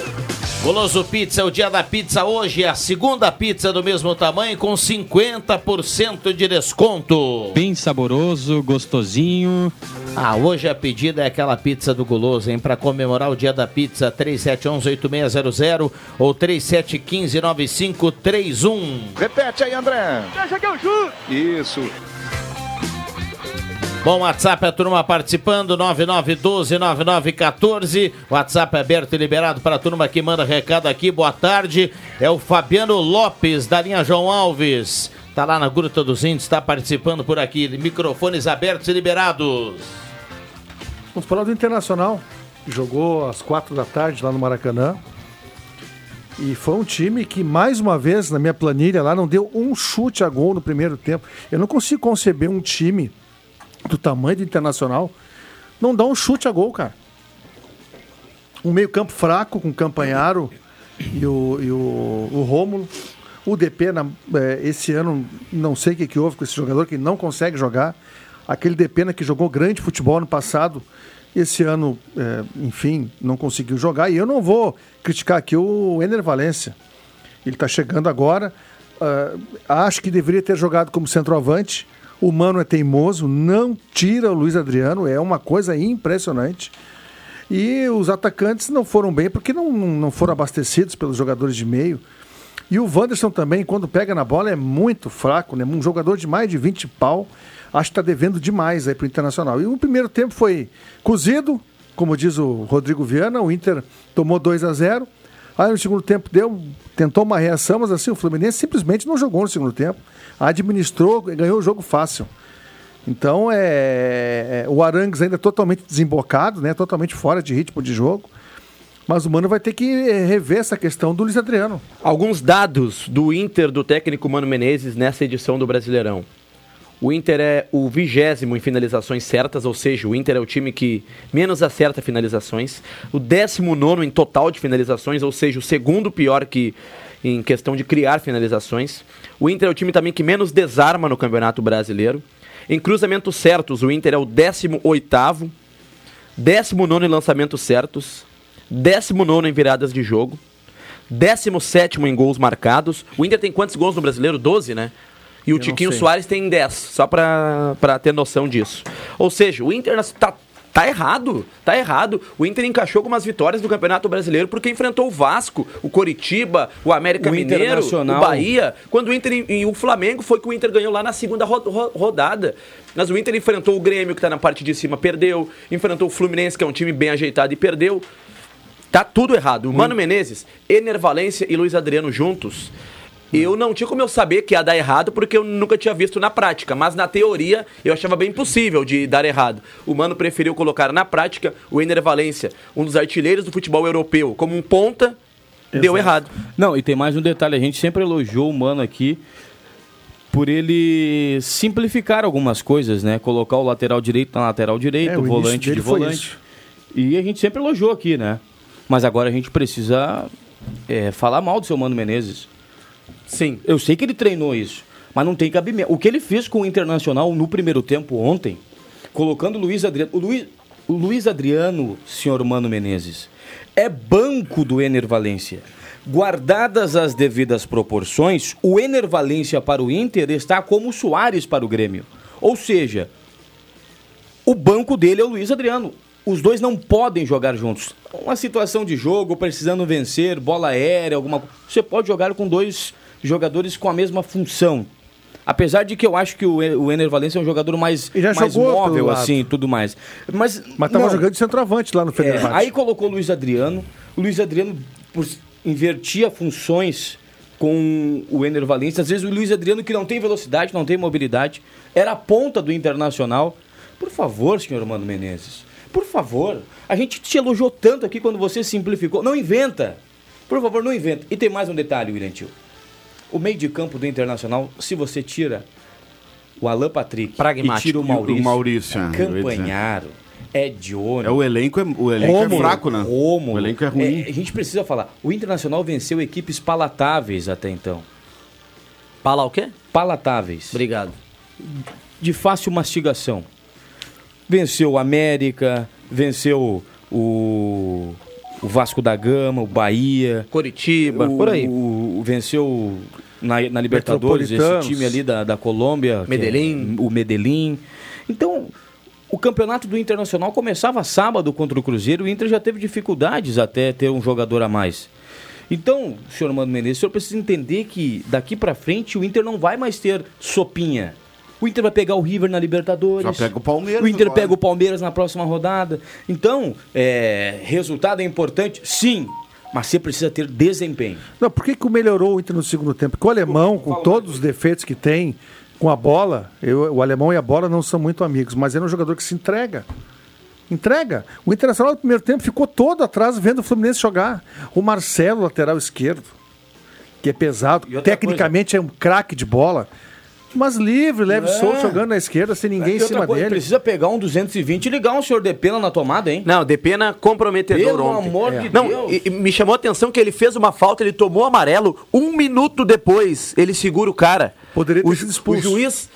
Speaker 1: Goloso Pizza, é o dia da pizza hoje, a segunda pizza do mesmo tamanho com 50% de desconto.
Speaker 11: Bem saboroso, gostosinho.
Speaker 1: Ah, hoje a pedida é aquela pizza do Goloso, hein? Para comemorar o dia da pizza, 3711-8600 ou 3715-9531.
Speaker 2: Repete aí, André.
Speaker 3: Deixa que eu juro.
Speaker 2: Isso.
Speaker 1: Bom, WhatsApp, a turma participando, 9912-9914. WhatsApp aberto e liberado para a turma que manda recado aqui. Boa tarde. É o Fabiano Lopes, da linha João Alves. Tá lá na Gruta dos Índios, está participando por aqui. Microfones abertos e liberados.
Speaker 6: Vamos falar do Internacional. Jogou às quatro da tarde lá no Maracanã. E foi um time que, mais uma vez, na minha planilha lá, não deu um chute a gol no primeiro tempo. Eu não consigo conceber um time do tamanho do Internacional não dar um chute a gol, cara. Um meio-campo fraco com o Campanharo e o, e o, o Rômulo. O DP, na- eh, esse ano, não sei o que, que houve com esse jogador que não consegue jogar. Aquele Depena que jogou grande futebol no passado, esse ano, eh, enfim, não conseguiu jogar. E eu não vou criticar aqui o Ener Valência. Ele está chegando agora. ah, acho que deveria ter jogado como centroavante. O Mano é teimoso, não tira o Luiz Adriano, é uma coisa impressionante. E os atacantes não foram bem porque não, não foram abastecidos pelos jogadores de meio. E o Wanderson também, quando pega na bola, é muito fraco, né? Um jogador de mais de 20 pau. Acho que está devendo demais aí pro Internacional. E o primeiro tempo foi cozido, como diz o Rodrigo Viana, o Inter tomou 2 a 0 Aí no segundo tempo deu, tentou uma reação, mas assim, o Fluminense simplesmente não jogou no segundo tempo. Administrou, ganhou o jogo fácil. Então é, é- o Arangues ainda totalmente desembocado, né? Totalmente fora de ritmo de jogo. Mas o Mano vai ter que eh, rever essa questão do Luiz Adriano.
Speaker 8: Alguns dados do Inter do técnico Mano Menezes nessa edição do Brasileirão. O Inter é o vigésimo em finalizações certas, ou seja, o Inter é o time que menos acerta finalizações. O décimo nono em total de finalizações, ou seja, o segundo pior que em questão de criar finalizações. O Inter é o time também que menos desarma no Campeonato Brasileiro. Em cruzamentos certos, o Inter é o décimo oitavo. Décimo nono em lançamentos certos. Décimo nono em viradas de jogo. Décimo sétimo em gols marcados. O Inter tem quantos gols no Brasileiro? 12, né? E o
Speaker 6: Eu
Speaker 8: Tiquinho. Soares tem 10, só pra, pra ter noção disso. Ou seja, o Inter tá, tá errado, tá errado. O Inter encaixou com umas vitórias do Campeonato Brasileiro porque enfrentou o Vasco, o Coritiba, o América
Speaker 5: O
Speaker 8: Mineiro, o Bahia. Quando o Inter e o Flamengo foi que o Inter ganhou lá na segunda ro- ro- rodada. Mas o Inter enfrentou o Grêmio, que tá na parte de cima, perdeu. Enfrentou o Fluminense, que é um time bem ajeitado e perdeu. Tá tudo errado. O Mano Menezes, Ener Valência e Luiz Adriano juntos. Eu não tinha como eu saber que ia dar errado porque eu nunca tinha visto na prática, mas na teoria eu achava bem possível de dar errado. O Mano preferiu colocar na prática o Ener Valência, um dos artilheiros do futebol europeu, como um ponta, deu errado.
Speaker 5: Não, e tem mais um detalhe, a gente sempre elogiou o Mano aqui por ele simplificar algumas coisas, né? Colocar o lateral direito na lateral direita,
Speaker 6: É,
Speaker 5: o
Speaker 6: o
Speaker 5: volante de volante. E a gente sempre elogiou aqui, né? Mas agora a gente precisa é, falar mal do seu Mano Menezes.
Speaker 8: Sim.
Speaker 5: Eu sei que ele treinou isso, mas não tem cabimento. O que ele fez com o Internacional no primeiro tempo ontem, colocando o Luiz Adriano. O Luiz, o Luiz Adriano, senhor Mano Menezes, é banco do Ener Valência. Guardadas as devidas proporções, o Ener Valência para o Inter está como o Soares para o Grêmio. Ou seja, o banco dele é o Luiz Adriano. Os dois não podem jogar juntos. Uma situação de jogo, precisando vencer, bola aérea, alguma coisa. Você pode jogar com dois jogadores com a mesma função. Apesar de que eu acho que o, o Ener Valencia é um jogador mais, mais móvel, assim, e tudo mais. Mas,
Speaker 6: Mas tava
Speaker 5: não.
Speaker 6: jogando de centroavante lá no
Speaker 5: É,
Speaker 6: Fenerbahçe.
Speaker 5: aí colocou o Luiz Adriano. O Luiz Adriano por, invertia funções com o Ener Valencia. Às vezes o Luiz Adriano, que não tem velocidade, não tem mobilidade, era a ponta do Internacional. Por favor, senhor Mano Menezes, por favor. A gente te elogiou tanto aqui quando você simplificou. Não inventa. Por favor, não inventa. E tem mais um detalhe, William Tio. O meio de campo do Internacional, se você tira o Alan Patrick
Speaker 8: Pragmático.
Speaker 5: e tira o
Speaker 7: E o
Speaker 5: Maurício,
Speaker 7: Maurício, é.
Speaker 5: Campanharo, Edione,
Speaker 7: É, o elenco é, o elenco é fraco, né?
Speaker 5: Rômulo.
Speaker 7: O elenco é ruim.
Speaker 5: a gente precisa falar. O Internacional venceu equipes palatáveis até então.
Speaker 8: Pala o quê?
Speaker 5: Palatáveis.
Speaker 8: Obrigado.
Speaker 5: De fácil mastigação. Venceu o América, venceu o, o Vasco da Gama, o Bahia.
Speaker 8: Curitiba,
Speaker 5: o,
Speaker 8: por aí.
Speaker 5: O, venceu na, na Libertadores esse time ali da, da Colômbia. é
Speaker 8: Medellín.
Speaker 5: o Medellín. Então, o campeonato do Internacional começava sábado contra o Cruzeiro. O Inter já teve dificuldades até ter um jogador a mais. Então, senhor Mano Menezes, o senhor precisa entender que daqui pra frente o Inter não vai mais ter sopinha. O Inter vai pegar o River na Libertadores.
Speaker 7: Já pega o Palmeiras
Speaker 5: O Inter
Speaker 7: agora.
Speaker 5: pega o Palmeiras na próxima rodada. Então, é, resultado é importante? Sim. Mas você precisa ter desempenho.
Speaker 6: Não, por que, que melhorou o Inter no segundo tempo? Porque o alemão, com todos os defeitos que tem com a bola, eu- o alemão e a bola não são muito amigos, mas ele é um jogador que se entrega. Entrega. O Internacional no primeiro tempo ficou todo atrás vendo o Fluminense jogar. O Marcelo, lateral esquerdo, que é pesado, tecnicamente é um craque de bola, mas livre, leve,
Speaker 5: É.
Speaker 6: solto, jogando na esquerda sem ninguém em
Speaker 5: E outra
Speaker 6: cima
Speaker 5: coisa,
Speaker 6: dele.
Speaker 5: Precisa pegar um 220 e ligar um senhor de pena na tomada, hein?
Speaker 8: Não, Depena comprometedor
Speaker 5: Pelo
Speaker 8: ontem.
Speaker 5: amor de
Speaker 8: Não,
Speaker 5: Deus.
Speaker 8: e- e me chamou a atenção que ele fez uma falta, ele tomou amarelo. Um minuto depois, ele segura o cara.
Speaker 6: Poderia ter
Speaker 8: o,
Speaker 6: sido expulso.
Speaker 8: o juiz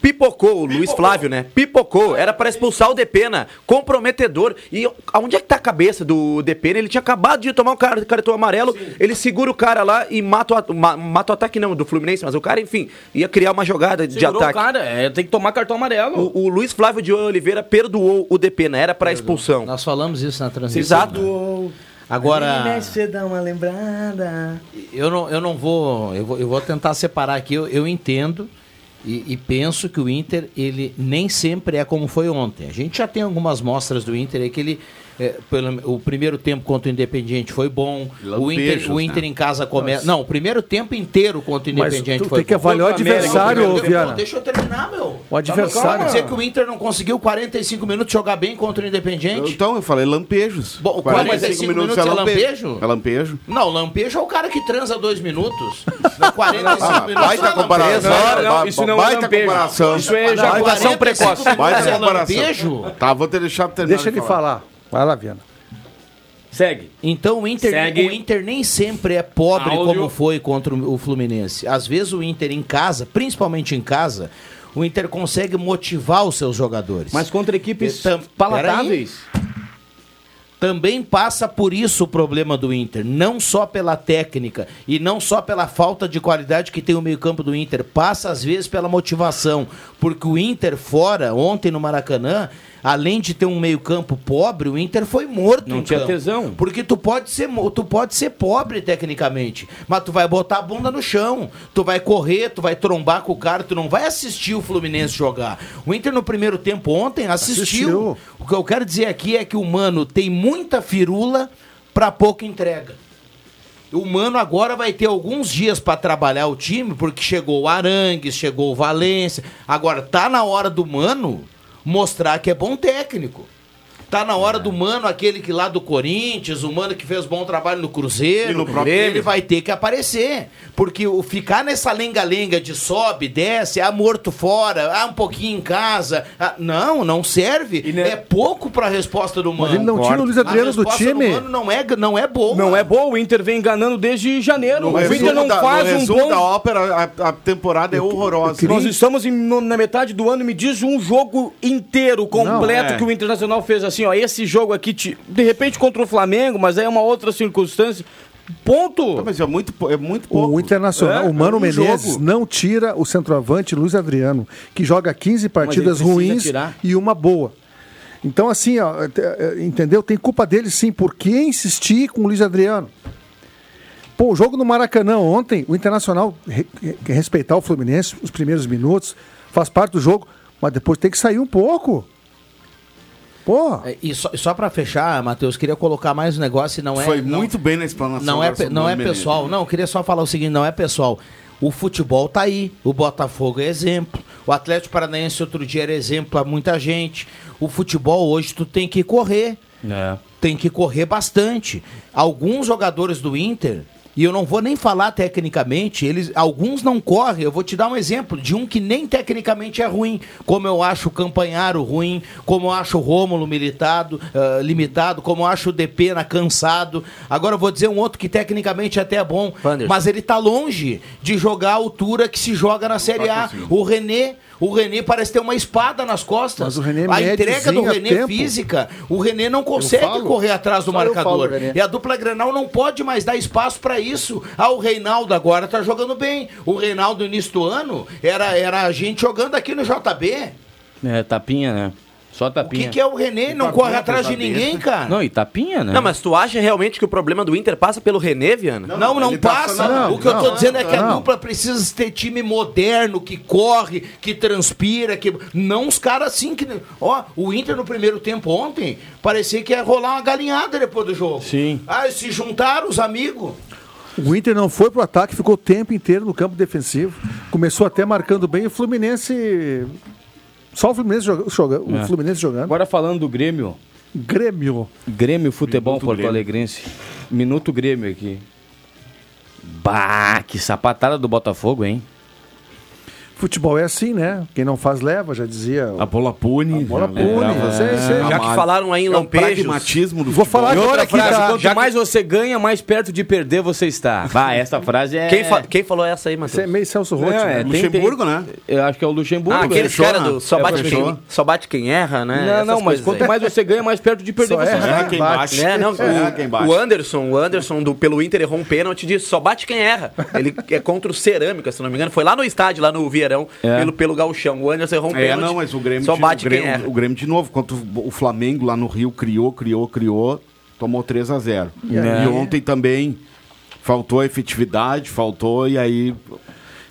Speaker 8: pipocou, o Luiz Flávio, né? Pipocou. Era pra expulsar o Depena. Comprometedor. E aonde é que tá a cabeça do Depena? Ele tinha acabado de tomar um car- cartão amarelo. Ele segura o cara lá e mata o, at- ma- mata o ataque, não, do Fluminense. Mas o cara, enfim, ia criar uma jogada de
Speaker 5: Segurou
Speaker 8: ataque.
Speaker 5: o cara, é, tem que tomar cartão amarelo.
Speaker 8: O, o Luiz Flávio de Oliveira perdoou o Depena. Era pra expulsão.
Speaker 1: Nós falamos isso na transmissão.
Speaker 8: Exato.
Speaker 1: Agora,
Speaker 5: você dá uma lembrada.
Speaker 1: eu não, eu não vou eu, vou. eu vou tentar separar aqui. Eu, eu entendo e, e penso que o Inter, ele nem sempre é como foi ontem. A gente já tem algumas mostras do Inter aí que ele. É, pelo, o primeiro tempo contra o Independiente foi bom. O Inter,
Speaker 7: Lampejos,
Speaker 1: o Inter
Speaker 7: né?
Speaker 1: em casa começa. Não, o primeiro tempo inteiro contra o Independiente foi
Speaker 6: tem que
Speaker 1: bom.
Speaker 6: avaliar o
Speaker 5: América,
Speaker 6: adversário,
Speaker 1: Primeiro tempo-
Speaker 6: Viana.
Speaker 1: Pô, Deixa eu terminar, meu.
Speaker 6: O adversário.
Speaker 1: Quer dizer que o Inter não conseguiu 45 minutos jogar bem contra o Independiente?
Speaker 7: Então, eu falei lampejos.
Speaker 1: Bom, 45 minutos é lampejo?
Speaker 7: É lampejo.
Speaker 1: Não, lampejo é o cara que transa dois minutos. Não, 45
Speaker 7: Ah,
Speaker 1: minutos.
Speaker 7: baita
Speaker 1: não é
Speaker 7: comparação.
Speaker 1: lampejo.
Speaker 5: Não, não, isso não é
Speaker 7: baita
Speaker 5: lampejo.
Speaker 7: comparação.
Speaker 5: Isso é
Speaker 7: Baita-
Speaker 5: ejaculação
Speaker 1: 45
Speaker 5: precoce.
Speaker 7: Baita
Speaker 1: é
Speaker 7: comparação.
Speaker 1: lampejo?
Speaker 7: Tá, vou ter deixado terminar.
Speaker 6: Deixa
Speaker 7: de
Speaker 6: ele falar. Vai lá, Viana.
Speaker 5: Segue.
Speaker 1: Então o Inter,
Speaker 5: Segue.
Speaker 1: o Inter nem sempre é pobre
Speaker 5: Áudio.
Speaker 1: como foi contra o Fluminense. Às vezes o Inter em casa, principalmente em casa, o Inter consegue motivar os seus jogadores.
Speaker 5: Mas contra equipes
Speaker 1: Tam-
Speaker 5: palatáveis.
Speaker 1: Também passa por isso o problema do Inter, não só pela técnica e não só pela falta de qualidade que tem o meio-campo do Inter, passa às vezes pela motivação, porque o Inter fora ontem no Maracanã, além de ter um meio-campo pobre, o Inter foi morto
Speaker 5: Não
Speaker 1: em
Speaker 5: tinha
Speaker 1: campo.
Speaker 5: tesão.
Speaker 1: Porque tu pode ser tu pode ser pobre tecnicamente, mas tu vai botar a bunda no chão, tu vai correr, tu vai trombar com o cara, tu não vai assistir o Fluminense jogar. O Inter no primeiro tempo ontem assistiu.
Speaker 6: Assistiu.
Speaker 1: O que eu quero dizer aqui é que o Mano tem muita firula pra pouca entrega. O Mano agora vai ter alguns dias pra trabalhar o time, porque chegou o Arangues, chegou o Valência. Agora tá na hora do Mano mostrar que é bom técnico. Tá na hora do Mano, aquele que lá do Corinthians, o Mano que fez bom trabalho no Cruzeiro,
Speaker 7: E no próprio
Speaker 1: ele
Speaker 7: Grêmio.
Speaker 1: vai ter que aparecer. Porque o ficar nessa lenga-lenga de sobe, desce, ah, morto fora, ah, um pouquinho em casa. ah, não, não serve.
Speaker 5: E né-
Speaker 1: É pouco pra resposta do Mano.
Speaker 6: Mas ele não tinha o Luiz Adriano
Speaker 1: A
Speaker 6: do
Speaker 1: resposta
Speaker 6: time.
Speaker 1: Mano não é, não é boa.
Speaker 5: Não é bom, o Inter vem enganando desde janeiro.
Speaker 7: No
Speaker 5: o Inter não
Speaker 7: da-
Speaker 5: faz
Speaker 7: no
Speaker 5: um bom...
Speaker 7: da ópera, a, a temporada é horrorosa.
Speaker 5: Nós estamos em- no- na metade do ano, me diz um jogo inteiro, completo,
Speaker 7: Não, é.
Speaker 5: que o Internacional fez assim, ó, esse jogo aqui, te- de repente contra o Flamengo, mas aí é uma outra circunstância. Ponto!
Speaker 7: Mas é muito, é muito pouco.
Speaker 6: O Internacional,
Speaker 5: É,
Speaker 6: o Mano
Speaker 7: é um
Speaker 6: Menezes
Speaker 7: jogo.
Speaker 6: não tira o centroavante Luiz Adriano, que joga 15 partidas ruins
Speaker 5: tirar.
Speaker 6: e uma boa. Então, assim, ó, te- eh, entendeu? Tem culpa dele sim, por que insistir com o Luiz Adriano? Pô, o jogo no Maracanã ontem, o Internacional re- respeitar o Fluminense, os primeiros minutos, faz parte do jogo, mas depois tem que sair um pouco. Pô,
Speaker 1: É, E só, só para fechar, Matheus, queria colocar mais um negócio e não é.
Speaker 7: Foi
Speaker 1: não-
Speaker 7: muito bem na explanação.
Speaker 1: Não é, não é pessoal,
Speaker 7: Menezes.
Speaker 1: não, eu queria só falar o seguinte, não é pessoal. O futebol tá aí, o Botafogo é exemplo, o Atlético Paranaense outro dia era exemplo para muita gente. O futebol hoje tu tem que correr,
Speaker 5: É.
Speaker 1: tem que correr bastante. Alguns jogadores do Inter, e eu não vou nem falar tecnicamente, eles alguns não correm. Eu vou te dar um exemplo de um que nem tecnicamente é ruim, como eu acho o Campanharo ruim, como eu acho o Rômulo militado, ah, limitado, como eu acho o Depena cansado. Agora eu vou dizer um outro que tecnicamente até é bom,
Speaker 8: Wanderson.
Speaker 1: mas ele tá longe de jogar a altura que se joga na Série A. O René, o René parece ter uma espada nas costas.
Speaker 6: Mas o René
Speaker 1: a entrega do René
Speaker 6: tempo.
Speaker 1: física, o René não consegue
Speaker 6: falo.
Speaker 1: correr atrás do
Speaker 6: falo,
Speaker 1: marcador.
Speaker 6: René.
Speaker 1: E a dupla Grenal não pode mais dar espaço pra isso. Ah, o Reinaldo agora tá jogando bem. O Reinaldo no início do ano era, era a gente jogando aqui no JB.
Speaker 5: É, tapinha, né? Só
Speaker 1: O
Speaker 5: tapinha.
Speaker 1: que, que é o René? Não corre atrás de ninguém, cara.
Speaker 5: Não, e tapinha, né?
Speaker 8: Não, mas tu acha realmente que o problema do Inter passa pelo René, Viana?
Speaker 1: Não, não,
Speaker 7: ele tá
Speaker 1: passa.
Speaker 7: falando-
Speaker 1: o que eu tô
Speaker 6: não,
Speaker 1: dizendo é que a
Speaker 6: não.
Speaker 1: dupla precisa ter time moderno, que corre, que transpira, que. Não os caras assim que. Ó, o Inter no primeiro tempo ontem parecia que ia rolar uma galinhada depois do jogo.
Speaker 5: Sim.
Speaker 1: Ah, se juntaram os amigos.
Speaker 6: o Inter não foi pro ataque, ficou o tempo inteiro no campo defensivo. Começou até marcando bem o Fluminense. Só o Fluminense, joga, joga- o
Speaker 5: É.
Speaker 6: Fluminense jogando.
Speaker 5: Agora falando do Grêmio,
Speaker 6: Grêmio.
Speaker 5: Grêmio Futebol
Speaker 7: Minuto
Speaker 5: Porto
Speaker 7: Grêmio.
Speaker 5: Alegrense. Minuto Grêmio aqui. Bah, que sapatada do Botafogo, hein?
Speaker 6: Futebol é assim, né? Quem não faz leva, já dizia.
Speaker 7: A bola pune.
Speaker 6: bola
Speaker 7: já
Speaker 6: pune, sei, sei.
Speaker 8: Já que falaram aí em
Speaker 7: É o
Speaker 8: lampejos.
Speaker 7: pragmatismo do
Speaker 6: Vou
Speaker 7: futebol.
Speaker 6: falar
Speaker 5: E
Speaker 6: agora que
Speaker 5: frase,
Speaker 6: tá.
Speaker 5: quanto mais você ganha, mais perto de perder você está. Bah, essa frase é...
Speaker 8: Quem, fa- quem falou essa aí,
Speaker 6: Você é
Speaker 8: Matheus?
Speaker 6: meio Celso Rotti,
Speaker 5: é,
Speaker 6: né?
Speaker 5: tem-
Speaker 7: Luxemburgo,
Speaker 5: tem-
Speaker 7: né?
Speaker 5: Eu acho que é o Luxemburgo.
Speaker 8: Ah, aqueles
Speaker 7: fechou,
Speaker 8: caras
Speaker 7: né?
Speaker 8: do só
Speaker 7: É,
Speaker 8: bate, quem, só bate quem erra, né?
Speaker 5: Não,
Speaker 8: Essas
Speaker 5: não, mas quanto
Speaker 8: aí.
Speaker 5: mais você ganha, mais perto de perder
Speaker 6: Só
Speaker 5: você
Speaker 6: erra
Speaker 5: está.
Speaker 7: quem
Speaker 6: bate.
Speaker 8: É, não,
Speaker 7: É,
Speaker 8: o, o Anderson, o Anderson do, pelo Inter errou um pênalti de só bate quem erra. Ele é contra o Cerâmica, se não me engano. Foi lá no estádio, lá no Vieirão,
Speaker 5: É.
Speaker 8: pelo, pelo Gauchão. O Anderson errou um
Speaker 7: É, não, mas o Grêmio,
Speaker 8: só bate
Speaker 7: o Grêmio,
Speaker 8: quem erra.
Speaker 7: o Grêmio de novo, quanto o Flamengo lá no Rio criou, criou, criou, tomou 3 a 0
Speaker 5: É.
Speaker 7: E ontem também faltou efetividade, faltou e aí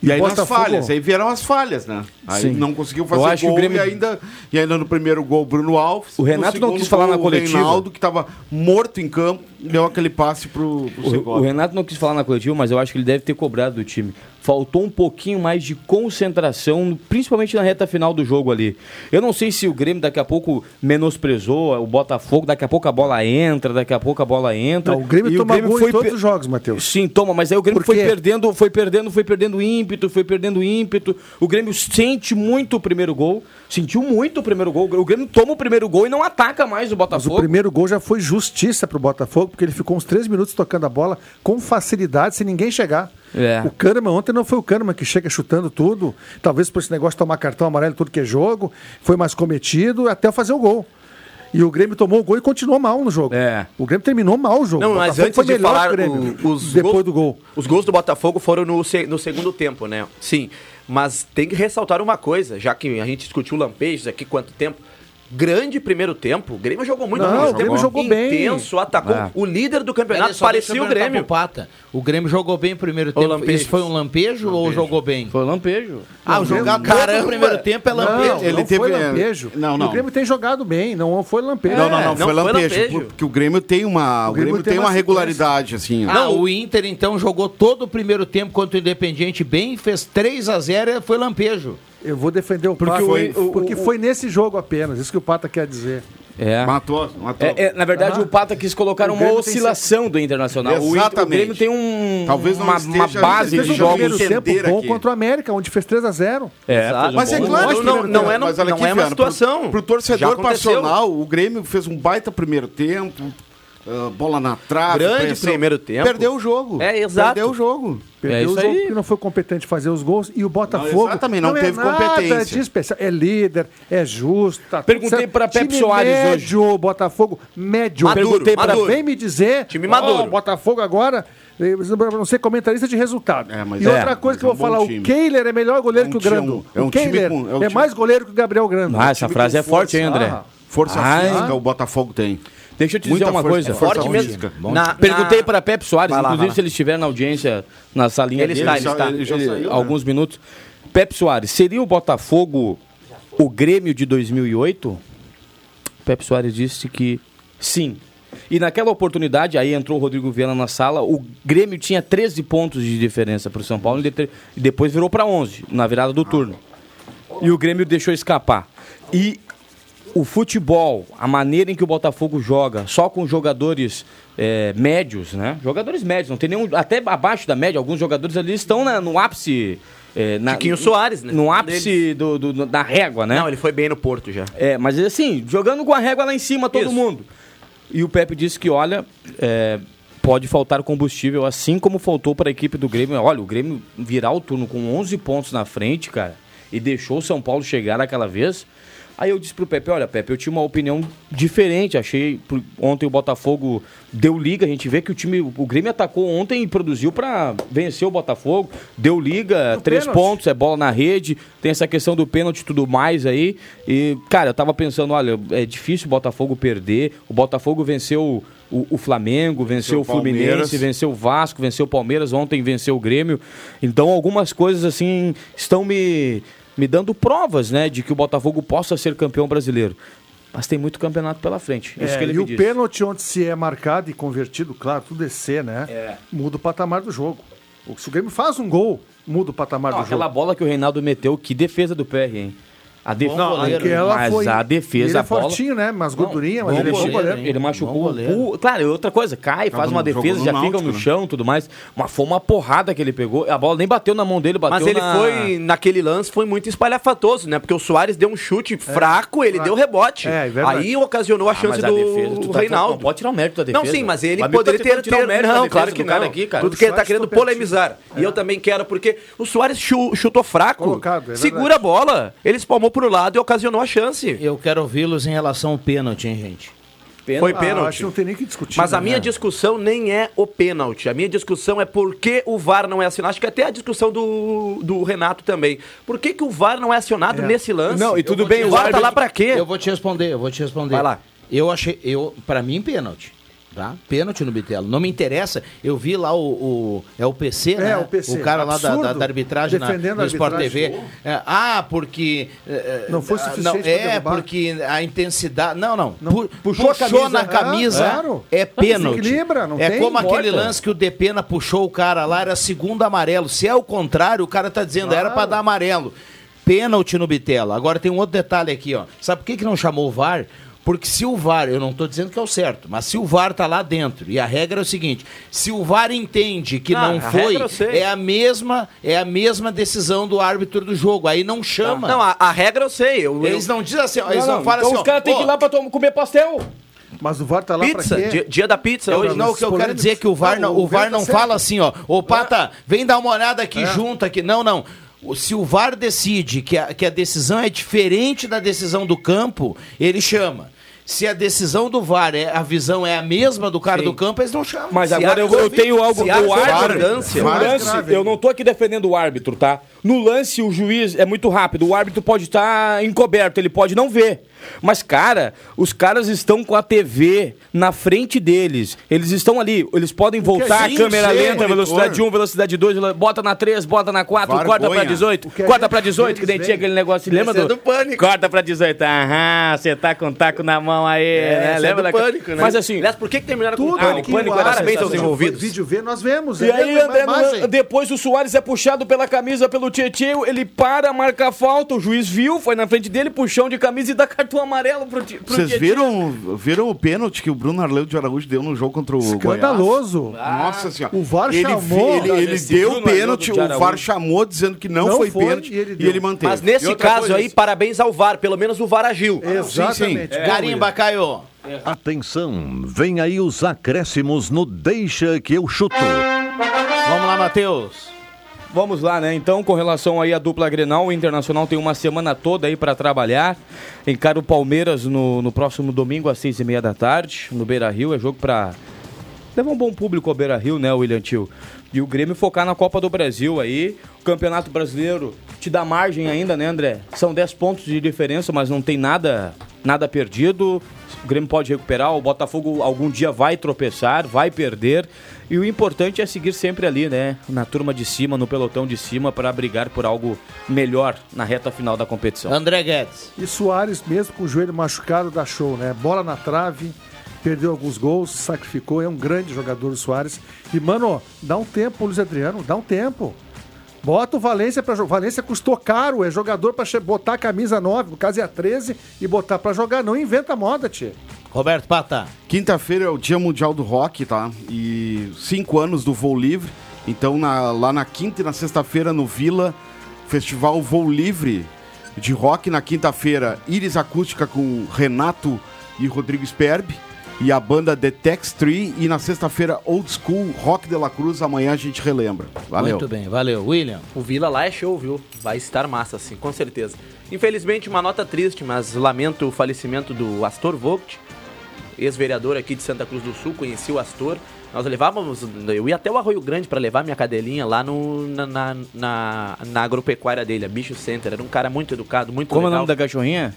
Speaker 7: e,
Speaker 6: E
Speaker 7: aí nas falhas, aí vieram as falhas, né? Aí
Speaker 5: Sim.
Speaker 7: não conseguiu
Speaker 5: Eu
Speaker 7: fazer
Speaker 5: acho que o
Speaker 7: gol
Speaker 5: Grêmio-
Speaker 7: e ainda e ainda no primeiro gol Bruno Alves.
Speaker 5: O Renato não quis falar
Speaker 7: gol,
Speaker 5: na coletiva.
Speaker 7: O Reinaldo que estava morto em campo, deu aquele passe pro, pro
Speaker 5: O, o Renato não quis falar na coletiva, mas eu acho que ele deve ter cobrado do time. Faltou um pouquinho mais de concentração, principalmente na reta final do jogo ali. Eu não sei se o Grêmio daqui a pouco menosprezou o Botafogo, daqui a pouco a bola entra, daqui a pouco a bola entra.
Speaker 6: Não, o Grêmio
Speaker 5: E
Speaker 6: toma gol em todos os jogos, Matheus.
Speaker 5: Sim, toma, mas aí o Grêmio foi perdendo, foi perdendo, foi perdendo ímpeto, foi perdendo ímpeto. O Grêmio sente muito o primeiro gol, sentiu muito o primeiro gol. O Grêmio toma o primeiro gol e não ataca mais o
Speaker 6: Mas o
Speaker 5: Botafogo.
Speaker 6: primeiro gol já foi justiça pro Botafogo, porque ele ficou uns três minutos tocando a bola com facilidade, sem ninguém chegar.
Speaker 5: É.
Speaker 6: O Kahneman ontem não foi o Kahneman que chega chutando tudo, talvez por esse negócio de tomar cartão amarelo tudo que é jogo, foi mais cometido até fazer o gol. E o Grêmio tomou o gol e continuou mal no jogo.
Speaker 5: É.
Speaker 6: O Grêmio terminou mal o jogo.
Speaker 8: Não,
Speaker 6: O
Speaker 8: mas
Speaker 6: Botafogo
Speaker 8: antes
Speaker 6: foi
Speaker 8: de
Speaker 6: melhor
Speaker 8: falar
Speaker 6: Grêmio,
Speaker 8: o- os
Speaker 6: depois
Speaker 8: gols-
Speaker 6: do gol.
Speaker 8: Os gols do Botafogo foram no, no segundo tempo, né? Sim. Mas tem que ressaltar uma coisa, já que a gente discutiu lampejos aqui quanto tempo. Grande primeiro tempo. O Grêmio jogou muito
Speaker 6: Não,
Speaker 8: primeiro
Speaker 6: o Grêmio
Speaker 8: tempo.
Speaker 6: jogou bem.
Speaker 8: Intenso, atacou.
Speaker 5: É.
Speaker 8: O líder do campeonato parecia o Grêmio.
Speaker 1: Pata. O Grêmio jogou bem no primeiro tempo.
Speaker 8: Lampejo.
Speaker 1: Isso foi um lampejo, ou jogou bem?
Speaker 5: Foi lampejo.
Speaker 1: Ah, o jogar caramba no primeiro tempo é lampejo.
Speaker 6: Não,
Speaker 7: Ele
Speaker 6: não
Speaker 7: teve-
Speaker 6: foi lampejo.
Speaker 7: Não, não.
Speaker 6: O Grêmio tem jogado bem, não foi lampejo.
Speaker 7: Não, não, não,
Speaker 8: não
Speaker 7: foi
Speaker 8: foi
Speaker 7: lampejo,
Speaker 8: lampejo.
Speaker 7: porque o Grêmio tem uma, o Grêmio, tem uma regularidade assim.
Speaker 1: Ah, o Inter então jogou todo o primeiro tempo contra o Independiente bem, fez 3 a 0 e foi lampejo.
Speaker 6: Eu vou defender o
Speaker 7: Porque
Speaker 6: Pata,
Speaker 7: foi-
Speaker 6: o- porque foi nesse jogo apenas, isso que o Pata quer dizer.
Speaker 5: É.
Speaker 7: Matou, matou.
Speaker 5: É, é, na verdade,
Speaker 6: Ah.
Speaker 5: o Pata quis colocar
Speaker 6: O
Speaker 5: uma
Speaker 6: tem
Speaker 5: oscilação do Internacional. O, Inter- o
Speaker 7: Exatamente.
Speaker 5: Grêmio tem um,
Speaker 7: Talvez não
Speaker 5: uma,
Speaker 7: esteja-
Speaker 5: uma base de
Speaker 7: jogos
Speaker 6: primeiro tempo bom
Speaker 7: aqui.
Speaker 6: contra o América, onde fez 3 a 0
Speaker 5: É,
Speaker 8: Exato.
Speaker 5: fez um
Speaker 7: Mas é
Speaker 5: bom-
Speaker 7: claro
Speaker 8: Não,
Speaker 7: que
Speaker 8: não, não é,
Speaker 7: mas olha
Speaker 8: não
Speaker 7: aqui,
Speaker 8: é uma situação.
Speaker 7: Pro, pro
Speaker 8: Já
Speaker 7: torcedor passional, o Grêmio fez um baita primeiro tempo, ah, bola na trave,
Speaker 8: Grande
Speaker 7: pressão.
Speaker 8: primeiro tempo.
Speaker 7: Perdeu o jogo.
Speaker 8: É, exato.
Speaker 7: Perdeu o jogo.
Speaker 6: Perdeu
Speaker 5: É
Speaker 6: o
Speaker 5: isso
Speaker 6: jogo
Speaker 5: aí.
Speaker 6: porque não foi competente fazer os gols. E o Botafogo.
Speaker 7: exatamente, não
Speaker 6: é
Speaker 7: teve
Speaker 6: nada
Speaker 7: competência.
Speaker 6: de especial. É líder, é justo. Tá
Speaker 5: Perguntei pra Pepe
Speaker 6: Time
Speaker 5: Soares
Speaker 6: médio, hoje. Botafogo médio.
Speaker 8: Maduro,
Speaker 6: Perguntei pra
Speaker 8: maduro.
Speaker 6: vem me dizer.
Speaker 8: Time maduro.
Speaker 6: Botafogo agora. eh, Não ser comentarista de resultado.
Speaker 7: É, mas
Speaker 6: e
Speaker 7: é,
Speaker 6: outra coisa
Speaker 7: mas
Speaker 6: que eu
Speaker 7: é um
Speaker 6: vou
Speaker 7: bom
Speaker 6: falar:
Speaker 7: time.
Speaker 6: o Kehler é melhor goleiro
Speaker 7: É um
Speaker 6: que o Grando.
Speaker 7: é um
Speaker 6: o
Speaker 7: com- é um
Speaker 6: é mais goleiro que o Gabriel Grando.
Speaker 5: Ah, essa frase é forte, hein. André?
Speaker 6: Ah,
Speaker 7: Força
Speaker 5: Ai.
Speaker 7: física o Botafogo tem.
Speaker 5: Deixa eu te
Speaker 7: Muita
Speaker 5: dizer uma
Speaker 7: força-
Speaker 5: coisa.
Speaker 7: é
Speaker 8: Forte mesmo. Na-
Speaker 5: Perguntei
Speaker 8: na-
Speaker 5: para Pepe Soares,
Speaker 8: lá,
Speaker 5: inclusive se ele estiver na audiência, na salinha
Speaker 8: Ele
Speaker 5: dele.
Speaker 8: está, ele está.
Speaker 7: Ele já
Speaker 5: ele-
Speaker 7: saiu, né?
Speaker 5: alguns minutos. Pepe Soares, seria o Botafogo o Grêmio de 2008? Pepe Soares disse que sim. E naquela oportunidade, aí entrou o Rodrigo Viana na sala, o Grêmio tinha 13 pontos de diferença para o São Paulo e depois virou para 11, na virada do turno. E o Grêmio deixou escapar. E o futebol, a maneira em que o Botafogo joga, só com jogadores é, médios, né? Jogadores médios, não tem nenhum. Até abaixo da média, alguns jogadores ali estão na- no ápice. É, na,
Speaker 8: Tiquinho Soares, né?
Speaker 5: No ápice do, do- da régua, né?
Speaker 8: Não, ele foi bem no Porto já.
Speaker 5: É, mas assim, jogando com a régua lá em cima, todo
Speaker 8: Isso.
Speaker 5: mundo. E o Pepe disse que, olha, é, pode faltar combustível, assim como faltou para a equipe do Grêmio. Olha, o Grêmio virar o turno com 11 pontos na frente, cara, e deixou o São Paulo chegar aquela vez. Aí eu disse pro Pepe, olha, Pepe, eu tinha uma opinião diferente. Achei ontem o Botafogo deu liga, a gente vê que o time, o Grêmio atacou ontem e produziu para vencer o Botafogo, deu liga, três
Speaker 6: pênalti.
Speaker 5: pontos, é bola na rede, tem essa questão do pênalti e tudo mais aí. E, cara, eu tava pensando, olha, é difícil o Botafogo perder. O Botafogo venceu o, o Flamengo, venceu,
Speaker 7: Venceu
Speaker 5: o
Speaker 7: o Palmeiras.
Speaker 5: Fluminense, venceu o Vasco, venceu o Palmeiras, ontem venceu o Grêmio. Então algumas coisas assim estão me, me dando provas, né, de que o Botafogo possa ser campeão brasileiro. Mas tem muito campeonato pela frente.
Speaker 6: É, e o
Speaker 5: disse.
Speaker 6: pênalti onde se é marcado e convertido, claro, tudo é C, né?
Speaker 5: É.
Speaker 6: Muda o patamar do jogo. O- Se o Grêmio faz um gol, muda o patamar
Speaker 5: Não,
Speaker 6: do
Speaker 5: aquela
Speaker 6: jogo.
Speaker 5: bola que o Reinaldo meteu, que defesa do PR, hein? A defesa,
Speaker 1: Bom goleiro,
Speaker 6: Aquela
Speaker 5: mas
Speaker 6: foi...
Speaker 5: a defesa,
Speaker 6: ele é
Speaker 5: a bola...
Speaker 6: fortinho, né? Mas gordurinha, mas ele é bom
Speaker 5: goleiro? Ele machucou o. Claro, e outra coisa, cai, faz uma defesa, já fica no
Speaker 7: né?
Speaker 5: chão e tudo mais. Mas foi uma porrada que ele pegou. A bola nem bateu na mão dele, bateu
Speaker 8: Mas ele
Speaker 5: na...
Speaker 8: foi, naquele lance, foi muito espalhafatoso, né? Porque o Soares deu um chute fraco, ele deu rebote.
Speaker 6: É, é.
Speaker 8: Aí ocasionou a
Speaker 5: Ah,
Speaker 8: chance
Speaker 5: mas a
Speaker 8: do
Speaker 5: defesa, tu tá-
Speaker 8: Reinaldo.
Speaker 5: Não pode tirar o mérito da defesa.
Speaker 8: Não, sim, mas ele
Speaker 5: amigo
Speaker 8: poderia
Speaker 5: tá
Speaker 8: ter,
Speaker 5: tirar o mérito da
Speaker 8: não, claro que não.
Speaker 5: aqui, cara.
Speaker 8: Tudo que ele tá querendo polemizar. E eu também quero, porque o Soares chu- chutou fraco.
Speaker 6: É
Speaker 8: segura a bola. Ele espalmou pro lado e ocasionou a chance.
Speaker 1: Eu quero ouvi-los em relação ao pênalti, hein, gente?
Speaker 8: Foi
Speaker 6: Ah,
Speaker 8: pênalti.
Speaker 6: acho que não tem nem que discutir.
Speaker 8: Mas a
Speaker 6: né?
Speaker 8: minha discussão nem é o pênalti. A minha discussão é por que o VAR não é acionado. Acho que até a discussão do, do Renato também. Por que, que o VAR não é acionado
Speaker 6: É.
Speaker 8: nesse lance?
Speaker 5: Não, e tudo bem, o
Speaker 8: VAR tá lá pra quê?
Speaker 1: Eu vou te responder, eu vou te responder.
Speaker 8: Vai lá.
Speaker 1: Eu achei, eu, pra mim, pênalti. Tá? Pênalti no Bitelo. Não me interessa. Eu vi lá o. o- é o PC, né?
Speaker 6: o PC.
Speaker 1: cara lá da,
Speaker 6: Absurdo.
Speaker 1: da, da arbitragem na, no Sport. TV. É, ah, porque. é,
Speaker 6: Não foi
Speaker 1: ah,
Speaker 6: suficiente
Speaker 1: não, É, porque a intensidade. Não, não.
Speaker 6: Não,
Speaker 1: Pu-
Speaker 6: puxou a camisa.
Speaker 1: na camisa.
Speaker 6: Ah, claro.
Speaker 1: É pênalti.
Speaker 6: Desequilibra, não
Speaker 1: é
Speaker 6: tem,
Speaker 1: como aquele
Speaker 6: importa.
Speaker 1: lance que o Depena puxou o cara lá, era segundo amarelo. Se é o contrário, o cara tá dizendo, era pra dar amarelo. Pênalti no Bitelo. Agora tem um outro detalhe aqui, ó. Sabe por que, que não chamou o VAR? Porque se o VAR, eu não estou dizendo que é o certo, mas se o VAR tá lá dentro, e a regra é o seguinte, se o VAR entende que
Speaker 8: Ah,
Speaker 1: não
Speaker 8: a
Speaker 1: foi, é a mesma, é a mesma decisão do árbitro do jogo, aí não chama.
Speaker 8: Não, a, a regra eu sei. Eu,
Speaker 1: Eles não dizem assim, ó, eles
Speaker 5: Não,
Speaker 1: não, falam
Speaker 5: então
Speaker 1: assim,
Speaker 5: os caras têm que ir lá pra tom- comer pastel.
Speaker 6: Mas o VAR tá lá
Speaker 8: Pizza,
Speaker 6: pra quê?
Speaker 8: dia, dia da pizza
Speaker 1: Eu,
Speaker 8: hoje.
Speaker 1: não, o que eu quero dizer é que o VAR não,
Speaker 6: Não,
Speaker 1: o
Speaker 6: o
Speaker 1: VAR
Speaker 6: VAR
Speaker 1: não
Speaker 6: tá
Speaker 1: fala assim, ó, ô Pata, vem dar uma olhada aqui junto aqui. Não, não. O- Se o VAR decide que a, que a decisão é diferente da decisão do campo, ele chama. Se a decisão do VAR, é, a visão é a mesma do cara
Speaker 8: Sim.
Speaker 1: do campo, eles não chamam.
Speaker 5: Mas
Speaker 8: Se
Speaker 5: agora eu, eu tenho algo.
Speaker 8: se há
Speaker 5: O árbitro. eu não tô aqui defendendo o árbitro, tá? No lance, o juiz é muito rápido. O árbitro pode estar encoberto, ele pode não ver. Mas, cara, os caras estão com a TV na frente deles. Eles estão ali, eles podem voltar
Speaker 1: sim,
Speaker 5: a câmera
Speaker 1: sim,
Speaker 5: lenta,
Speaker 7: monitor.
Speaker 5: velocidade 1, velocidade 2, bota na 3, bota na 4, corta pra
Speaker 7: Vergonha.
Speaker 5: 18,
Speaker 6: O que a
Speaker 5: corta pra 18, que nem tinha aquele negócio. Lembra
Speaker 8: é
Speaker 5: do...
Speaker 8: do Pânico.
Speaker 5: Corta pra 18. Aham, você tá com o taco na mão aí, né?
Speaker 8: esse é
Speaker 5: Lembra
Speaker 8: do
Speaker 5: da...
Speaker 8: pânico, né?
Speaker 5: Mas assim,
Speaker 8: Aliás, por que, que terminaram com
Speaker 6: Tudo
Speaker 8: o pânico?
Speaker 6: aqui,
Speaker 5: o pânico
Speaker 6: o
Speaker 5: era
Speaker 8: Parabéns aos envolvidos.
Speaker 6: Vídeo V, nós vemos.
Speaker 5: E
Speaker 6: é
Speaker 5: aí,
Speaker 6: é
Speaker 5: André, depois o Soares é puxado pela camisa pelo Tietchan, ele para, marca a falta, o juiz viu, foi na frente dele, puxão de camisa e dá cartão amarelo pro, Ti- pro
Speaker 7: Vocês
Speaker 5: Tietchan.
Speaker 7: viram, viram o pênalti que o Bruno Arleu de Araújo deu no jogo contra o Goiás?
Speaker 6: Escandaloso.
Speaker 7: Nossa senhora.
Speaker 6: O VAR
Speaker 7: ele,
Speaker 6: chamou.
Speaker 7: Ele, ele deu o pênalti, o VAR chamou dizendo que não,
Speaker 6: Não
Speaker 7: foi,
Speaker 6: foi,
Speaker 7: pênalti
Speaker 6: e ele
Speaker 7: e ele manteve.
Speaker 8: Mas nesse caso aí, parabéns ao VAR. Pelo menos o VAR agiu.
Speaker 6: Exatamente.
Speaker 1: Garimba, Caio.
Speaker 10: Atenção, vem aí os acréscimos no Deixa que eu chuto.
Speaker 1: Vamos lá, Matheus.
Speaker 5: Vamos lá, né? Então, com relação aí à dupla Grenal, o Internacional tem uma semana toda aí pra trabalhar. Encara o Palmeiras no, no próximo domingo às seis e meia da tarde, no Beira-Rio. É jogo pra levar um bom público ao Beira Rio, né, William Tio? E o Grêmio focar na Copa do Brasil aí. O Campeonato Brasileiro te dá margem ainda, né, André? São 10 pontos de diferença, mas não tem nada, nada perdido. O Grêmio pode recuperar, o Botafogo algum dia vai tropeçar, vai perder. E o importante é seguir sempre ali, né? Na turma de cima, no pelotão de cima, para brigar por algo melhor na reta final da competição.
Speaker 1: André Guedes.
Speaker 6: E Soares, mesmo com o joelho machucado, dá show, né? Bola na trave, perdeu alguns gols, sacrificou, é um grande jogador o Soares. E, mano, dá um tempo Luiz Adriano, dá um tempo. Bota o Valência para jogar. Valência custou caro, é jogador para botar a camisa 9, no caso é a 13, e botar para jogar. Não inventa moda, tia.
Speaker 1: Roberto Pata.
Speaker 7: Quinta-feira é o Dia Mundial do Rock, tá? E cinco anos do voo livre. Então, na- lá na quinta e na sexta-feira, no Vila, Festival Voo Livre de Rock. Na quinta-feira, Iris Acústica com Renato e Rodrigo Sperbi. E a banda The Tex Tree. E na sexta-feira, Old School Rock de la Cruz. Amanhã a gente relembra. Valeu.
Speaker 1: Muito bem, valeu. William.
Speaker 8: O Vila lá é show, viu? Vai estar massa, sim, com certeza. Infelizmente, uma nota triste, mas lamento o falecimento do Astor Vogt, ex-vereador aqui de Santa Cruz do Sul, conheci o Astor. Nós levávamos, eu ia até o Arroio Grande para levar minha cadelinha lá no, na, na, na, na agropecuária dele, a Bicho Center. Era um cara muito educado, muito
Speaker 5: Como é o
Speaker 8: legal.
Speaker 5: nome da cachorrinha?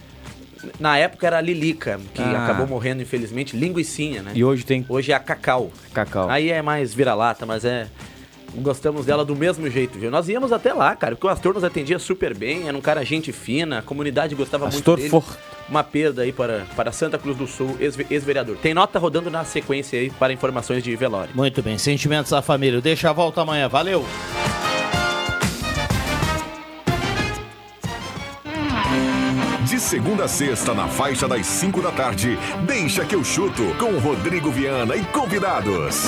Speaker 8: Na época era a Lilica, que
Speaker 5: Ah.
Speaker 8: acabou morrendo, infelizmente, linguicinha, né?
Speaker 5: E hoje tem.
Speaker 8: Hoje é a Cacau.
Speaker 5: Cacau.
Speaker 8: Aí é mais vira-lata, mas é. Gostamos dela do mesmo jeito, viu? Nós íamos até lá, cara, porque o Astor nos atendia super bem, era um cara gente fina, a comunidade gostava
Speaker 5: Astor
Speaker 8: muito dele.
Speaker 5: For-
Speaker 8: Uma perda aí para, para Santa Cruz do Sul, ex- ex-vereador. Tem nota rodando na sequência aí para informações de velório.
Speaker 1: Muito bem, sentimentos da família. Deixa a volta amanhã. Valeu.
Speaker 12: De segunda a sexta, na faixa das 5 da tarde, deixa que eu chuto com Rodrigo Viana e convidados.